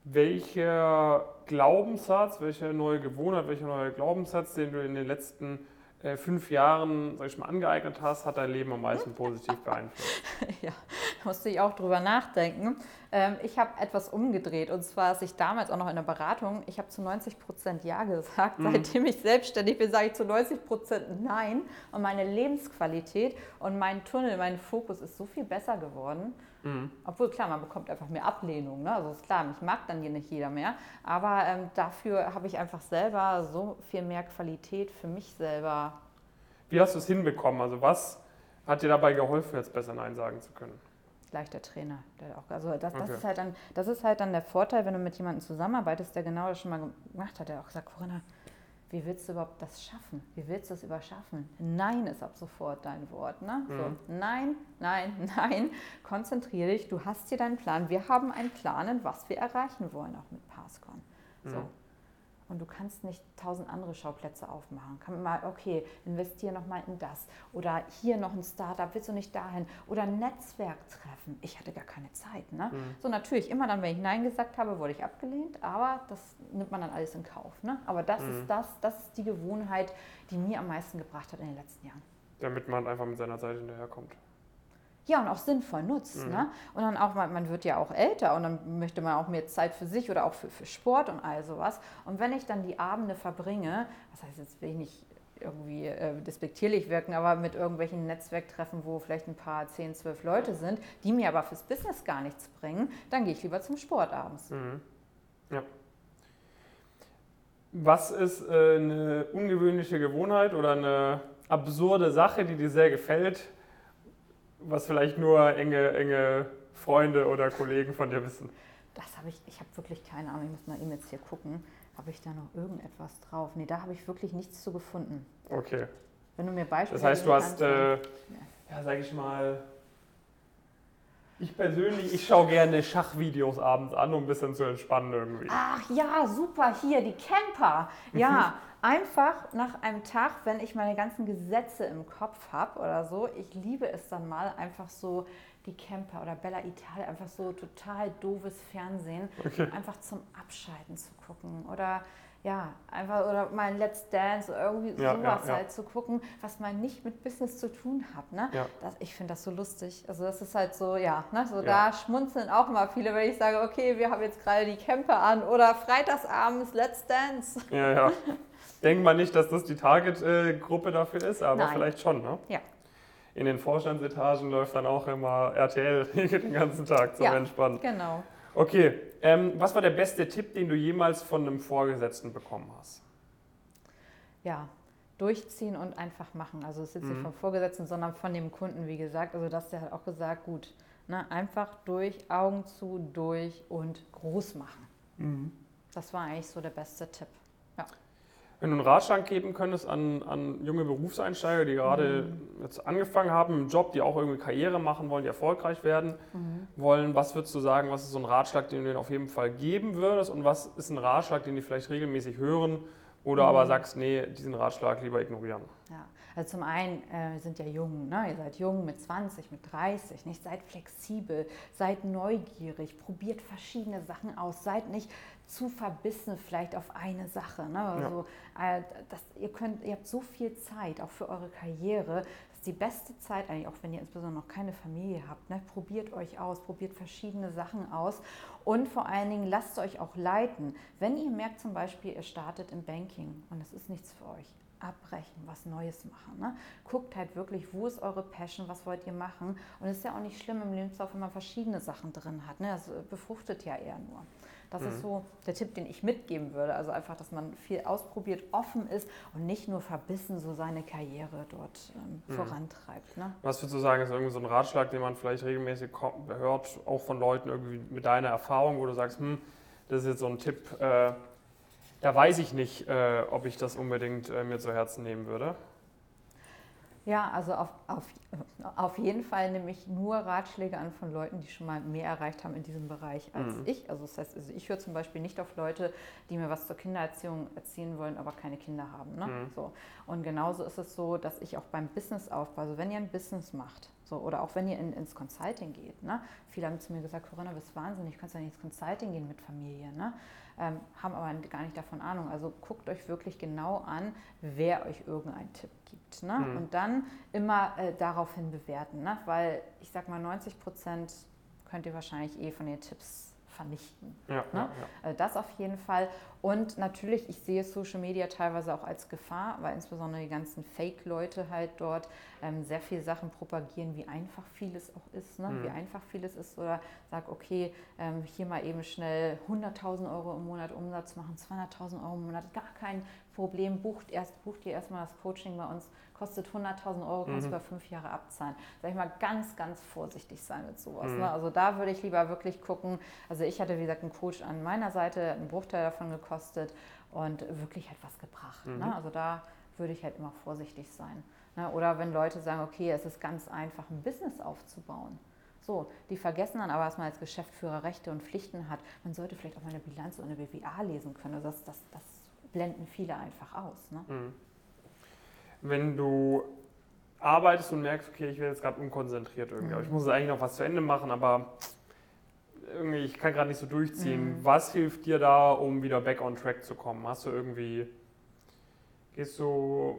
Welcher Glaubenssatz, welche neue Gewohnheit, welcher neue Glaubenssatz, den du in den letzten äh, fünf Jahren, sag ich mal, angeeignet hast, hat dein Leben am meisten positiv beeinflusst? ja, da musste ich auch drüber nachdenken. Ähm, ich habe etwas umgedreht und zwar, dass ich damals auch noch in der Beratung, ich habe zu 90 Prozent Ja gesagt. Mhm. Seitdem ich selbstständig bin, sage ich zu 90 Prozent Nein. Und meine Lebensqualität und mein Tunnel, mein Fokus ist so viel besser geworden. Mhm. Obwohl, klar, man bekommt einfach mehr Ablehnung. Ne? Also ist klar, mich mag dann hier nicht jeder mehr. Aber ähm, dafür habe ich einfach selber so viel mehr Qualität für mich selber. Wie hast du es hinbekommen? Also was hat dir dabei geholfen, jetzt besser Nein sagen zu können? Gleich der Trainer. Der auch, also das, das, okay. ist halt dann, das ist halt dann der Vorteil, wenn du mit jemandem zusammenarbeitest, der genau das schon mal gemacht hat. Der auch gesagt, Corinna, wie willst du überhaupt das schaffen? Wie willst du es überschaffen? Nein ist ab sofort dein Wort. Ne? Mhm. So, nein, nein, nein. Konzentriere dich, du hast hier deinen Plan. Wir haben einen Plan, was wir erreichen wollen, auch mit Passcon. So. Mhm. Und du kannst nicht tausend andere Schauplätze aufmachen. Kann man mal, okay, investiere nochmal in das. Oder hier noch ein Startup, willst du nicht dahin? Oder ein Netzwerk treffen. Ich hatte gar keine Zeit. Ne? Mhm. So natürlich, immer dann, wenn ich Nein gesagt habe, wurde ich abgelehnt. Aber das nimmt man dann alles in Kauf. Ne? Aber das mhm. ist das, das ist die Gewohnheit, die mir am meisten gebracht hat in den letzten Jahren. Damit man einfach mit seiner Seite hinterherkommt ja, und auch sinnvoll nutzt. Mhm. Ne? Und dann auch, man wird ja auch älter und dann möchte man auch mehr Zeit für sich oder auch für, für Sport und all sowas. Und wenn ich dann die Abende verbringe, das heißt, jetzt will ich nicht irgendwie äh, despektierlich wirken, aber mit irgendwelchen Netzwerktreffen, wo vielleicht ein paar 10, 12 Leute sind, die mir aber fürs Business gar nichts bringen, dann gehe ich lieber zum Sport abends. Mhm. Ja. Was ist äh, eine ungewöhnliche Gewohnheit oder eine absurde Sache, die dir sehr gefällt, was vielleicht nur enge, enge Freunde oder Kollegen von dir wissen? Das habe ich, ich habe wirklich keine Ahnung, ich muss mal eben jetzt hier gucken. Habe ich da noch irgendetwas drauf? Nee, da habe ich wirklich nichts zu gefunden. Okay. Wenn du mir Beispiele Das heißt, du hast, äh, ja, sage ich mal, ich persönlich, ich schaue gerne Schachvideos abends an, um ein bisschen zu entspannen irgendwie. Ach ja, super, hier, die Camper. Ja, einfach nach einem Tag, wenn ich meine ganzen Gesetze im Kopf habe oder so, ich liebe es dann mal einfach so die Camper oder Bella Italia, einfach so total doofes Fernsehen, okay. einfach zum Abschalten zu gucken oder ja, einfach oder mal Let's Dance oder irgendwie ja, sowas ja, halt zu gucken, was man nicht mit Business zu tun hat. Ne? Das, ich finde das so lustig. Also das ist halt so, ja, ne? so da schmunzeln auch immer viele, wenn ich sage, okay, wir haben jetzt gerade die Camper an oder freitagsabends Let's Dance. Ja, ja. Denkt man nicht, dass das die Target-Gruppe dafür ist, aber Nein. vielleicht schon, ne? Ja. In den Vorstandsetagen läuft dann auch immer RTL den ganzen Tag zum Entspannen. Genau. Okay, ähm, was war der beste Tipp, den du jemals von einem Vorgesetzten bekommen hast? Ja, durchziehen und einfach machen. Also es ist jetzt mhm. nicht vom Vorgesetzten, sondern von dem Kunden, wie gesagt. Also das der hat auch gesagt, gut, ne, einfach durch, Augen zu, durch und groß machen. Mhm. Das war eigentlich so der beste Tipp. Wenn du einen Ratschlag geben könntest an, an junge Berufseinsteiger, die gerade mhm. jetzt angefangen haben im Job, die auch irgendwie Karriere machen wollen, die erfolgreich werden mhm. wollen, was würdest du sagen, was ist so ein Ratschlag, den du ihnen auf jeden Fall geben würdest und was ist ein Ratschlag, den die vielleicht regelmäßig hören oder mhm. aber sagst, nee, diesen Ratschlag lieber ignorieren? Ja. Also zum einen äh, sind ja jung, ne? ihr seid jung mit 20, mit 30, nicht? seid flexibel, seid neugierig, probiert verschiedene Sachen aus, seid nicht zu verbissen vielleicht auf eine Sache. Ne? Also, ja. äh, das, ihr, könnt, ihr habt so viel Zeit, auch für eure Karriere. Das ist die beste Zeit eigentlich, auch wenn ihr insbesondere noch keine Familie habt. Ne? Probiert euch aus, probiert verschiedene Sachen aus und vor allen Dingen lasst euch auch leiten. Wenn ihr merkt zum Beispiel, ihr startet im Banking und es ist nichts für euch, abbrechen, was Neues machen. Ne? Guckt halt wirklich, wo ist eure Passion, was wollt ihr machen. Und es ist ja auch nicht schlimm im Lebenslauf, wenn man verschiedene Sachen drin hat. Ne? Das befruchtet ja eher nur. Das mhm. ist so der Tipp, den ich mitgeben würde. Also einfach, dass man viel ausprobiert, offen ist und nicht nur verbissen so seine Karriere dort ähm, mhm. vorantreibt. Ne? Was würdest du sagen, ist irgendwie so ein Ratschlag, den man vielleicht regelmäßig hört, auch von Leuten irgendwie mit deiner Erfahrung, wo du sagst, hm, das ist jetzt so ein Tipp, äh, da weiß ich nicht, äh, ob ich das unbedingt äh, mir zu Herzen nehmen würde. Ja, also auf, auf, auf jeden Fall nehme ich nur Ratschläge an von Leuten, die schon mal mehr erreicht haben in diesem Bereich als mhm. ich. Also das heißt, also ich höre zum Beispiel nicht auf Leute, die mir was zur Kindererziehung erzählen wollen, aber keine Kinder haben. Ne? Mhm. So. Und genauso ist es so, dass ich auch beim Businessaufbau, also wenn ihr ein Business macht, so, oder auch wenn ihr in, ins Consulting geht, ne? viele haben zu mir gesagt, Corinna, du bist wahnsinnig, du kannst ja nicht ins Consulting gehen mit Familie. Ne? Ähm, haben aber gar nicht davon Ahnung. Also guckt euch wirklich genau an, wer euch irgendeinen Tipp gibt. Ne? Mhm. Und dann immer äh, daraufhin bewerten, ne? weil ich sag mal, 90 Prozent könnt ihr wahrscheinlich eh von den Tipps vernichten. Ja, ne? ja, ja. Also das auf jeden Fall. Und natürlich, ich sehe Social Media teilweise auch als Gefahr, weil insbesondere die ganzen Fake-Leute halt dort ähm, sehr viele Sachen propagieren, wie einfach vieles auch ist, ne? Mhm. wie einfach vieles ist. Oder sag, okay, ähm, hier mal eben schnell 100.000 Euro im Monat Umsatz machen, 200.000 Euro im Monat, gar kein Problem. Bucht, erst, bucht ihr erstmal das Coaching bei uns kostet 100.000 Euro, kannst du mhm. über fünf Jahre abzahlen. Sag ich mal, ganz, ganz vorsichtig sein mit sowas. Mhm. Ne? Also da würde ich lieber wirklich gucken. Also ich hatte, wie gesagt, einen Coach an meiner Seite, einen Bruchteil davon gekostet und wirklich halt was gebracht. Ne? Mhm. Ne? Also da würde ich halt immer vorsichtig sein. Ne? Oder wenn Leute sagen, okay, es ist ganz einfach, ein Business aufzubauen. So, die vergessen dann aber, dass man als Geschäftsführer Rechte und Pflichten hat. Man sollte vielleicht auch mal eine Bilanz oder eine BWA lesen können. Also das, das, das blenden viele einfach aus. Ne? Mhm wenn du arbeitest und merkst, okay, ich werde jetzt gerade unkonzentriert irgendwie, mhm. ich muss eigentlich noch was zu Ende machen, aber irgendwie, ich kann gerade nicht so durchziehen. Mhm. Was hilft dir da, um wieder back on track zu kommen? Hast du irgendwie, gehst du,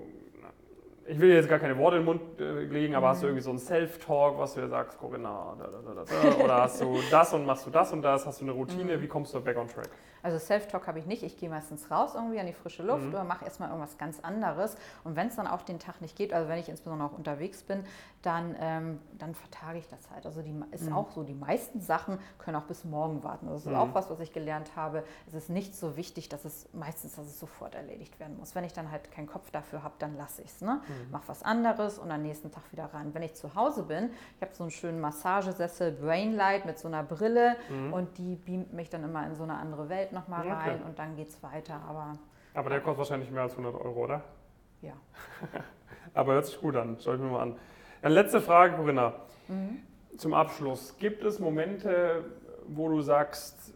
ich will jetzt gar keine Worte in den Mund äh, legen, aber mhm. hast du mhm. irgendwie so ein Self-Talk, was du dir sagst, Corinna, da, da, da, oder hast du das und machst du das und das, hast du eine Routine, mhm. wie kommst du back on track? Also Self-Talk habe ich nicht. Ich gehe meistens raus irgendwie an die frische Luft mhm. oder mache erstmal irgendwas ganz anderes. Und wenn es dann auch den Tag nicht geht, also wenn ich insbesondere auch unterwegs bin, dann, ähm, dann vertage ich das halt. Also die ist mhm. auch so, die meisten Sachen können auch bis morgen warten. Das ist mhm. auch was, was ich gelernt habe. Es ist nicht so wichtig, dass es meistens, dass es sofort erledigt werden muss. Wenn ich dann halt keinen Kopf dafür habe, dann lasse ich es. Ne? Mhm. Mach was anderes und am nächsten Tag wieder ran. Wenn ich zu Hause bin, ich habe so einen schönen Massagesessel Brainlight mit so einer Brille mhm. und die beamt mich dann immer in so eine andere Welt nochmal okay. rein und dann geht es weiter. Aber, aber der kostet wahrscheinlich mehr als 100 Euro, oder? Ja. aber hört sich gut an, schau ich mir mal an. Dann letzte Frage, Corinna. Mhm. Zum Abschluss. Gibt es Momente, wo du sagst,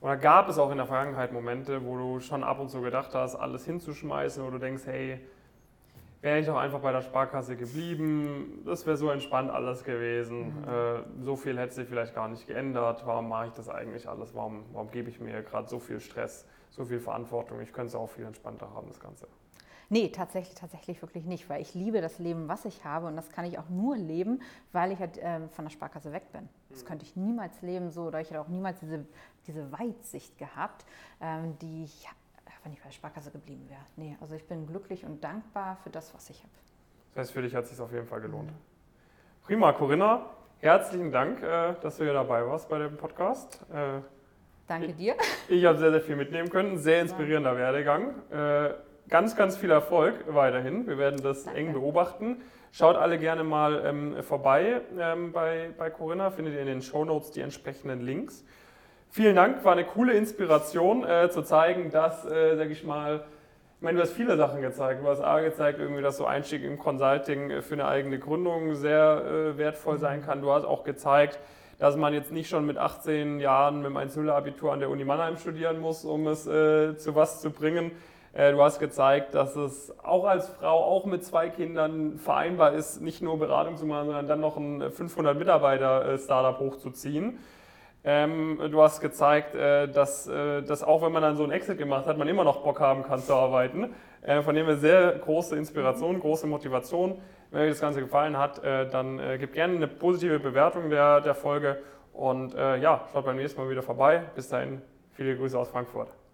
oder gab es auch in der Vergangenheit Momente, wo du schon ab und zu gedacht hast, alles hinzuschmeißen, wo du denkst, hey, wäre ich doch einfach bei der Sparkasse geblieben, das wäre so entspannt alles gewesen, mhm. äh, so viel hätte sich vielleicht gar nicht geändert, warum mache ich das eigentlich alles, warum, warum gebe ich mir gerade so viel Stress, so viel Verantwortung, ich könnte es auch viel entspannter haben, das Ganze. Nee, tatsächlich, tatsächlich wirklich nicht, weil ich liebe das Leben, was ich habe und das kann ich auch nur leben, weil ich halt ähm, von der Sparkasse weg bin. Das mhm. könnte ich niemals leben so oder ich hätte auch niemals diese, diese Weitsicht gehabt, ähm, die ich wenn ich bei der Sparkasse geblieben wäre. Nee, also ich bin glücklich und dankbar für das, was ich habe. Das heißt, für dich hat es sich auf jeden Fall gelohnt. Mhm. Prima, Corinna. Herzlichen Dank, äh, dass du hier dabei warst bei dem Podcast. Äh, Danke dir. Ich, ich habe sehr, sehr viel mitnehmen können. Sehr inspirierender Werdegang. Äh, ganz, ganz viel Erfolg weiterhin. Wir werden das Danke. eng beobachten. Schaut alle gerne mal ähm, vorbei ähm, bei, bei Corinna. Findet ihr in den Show Notes die entsprechenden Links. Vielen Dank, war eine coole Inspiration äh, zu zeigen, dass, äh, sage ich mal, Ich meine, du hast viele Sachen gezeigt. Du hast A gezeigt, irgendwie, dass so Einstieg im Consulting für eine eigene Gründung sehr äh, wertvoll sein kann. Du hast auch gezeigt, dass man jetzt nicht schon mit 18 Jahren mit dem 1 abitur an der Uni Mannheim studieren muss, um es äh, zu was zu bringen. Äh, du hast gezeigt, dass es auch als Frau, auch mit zwei Kindern vereinbar ist, nicht nur Beratung zu machen, sondern dann noch ein 500 Mitarbeiter Startup hochzuziehen. Ähm, du hast gezeigt, äh, dass, äh, dass auch wenn man dann so einen Exit gemacht hat, man immer noch Bock haben kann zu arbeiten. Äh, von dem her sehr große Inspiration, große Motivation. Wenn euch das Ganze gefallen hat, äh, dann äh, gebt gerne eine positive Bewertung der, der Folge und äh, ja, schaut beim nächsten Mal wieder vorbei. Bis dahin, viele Grüße aus Frankfurt.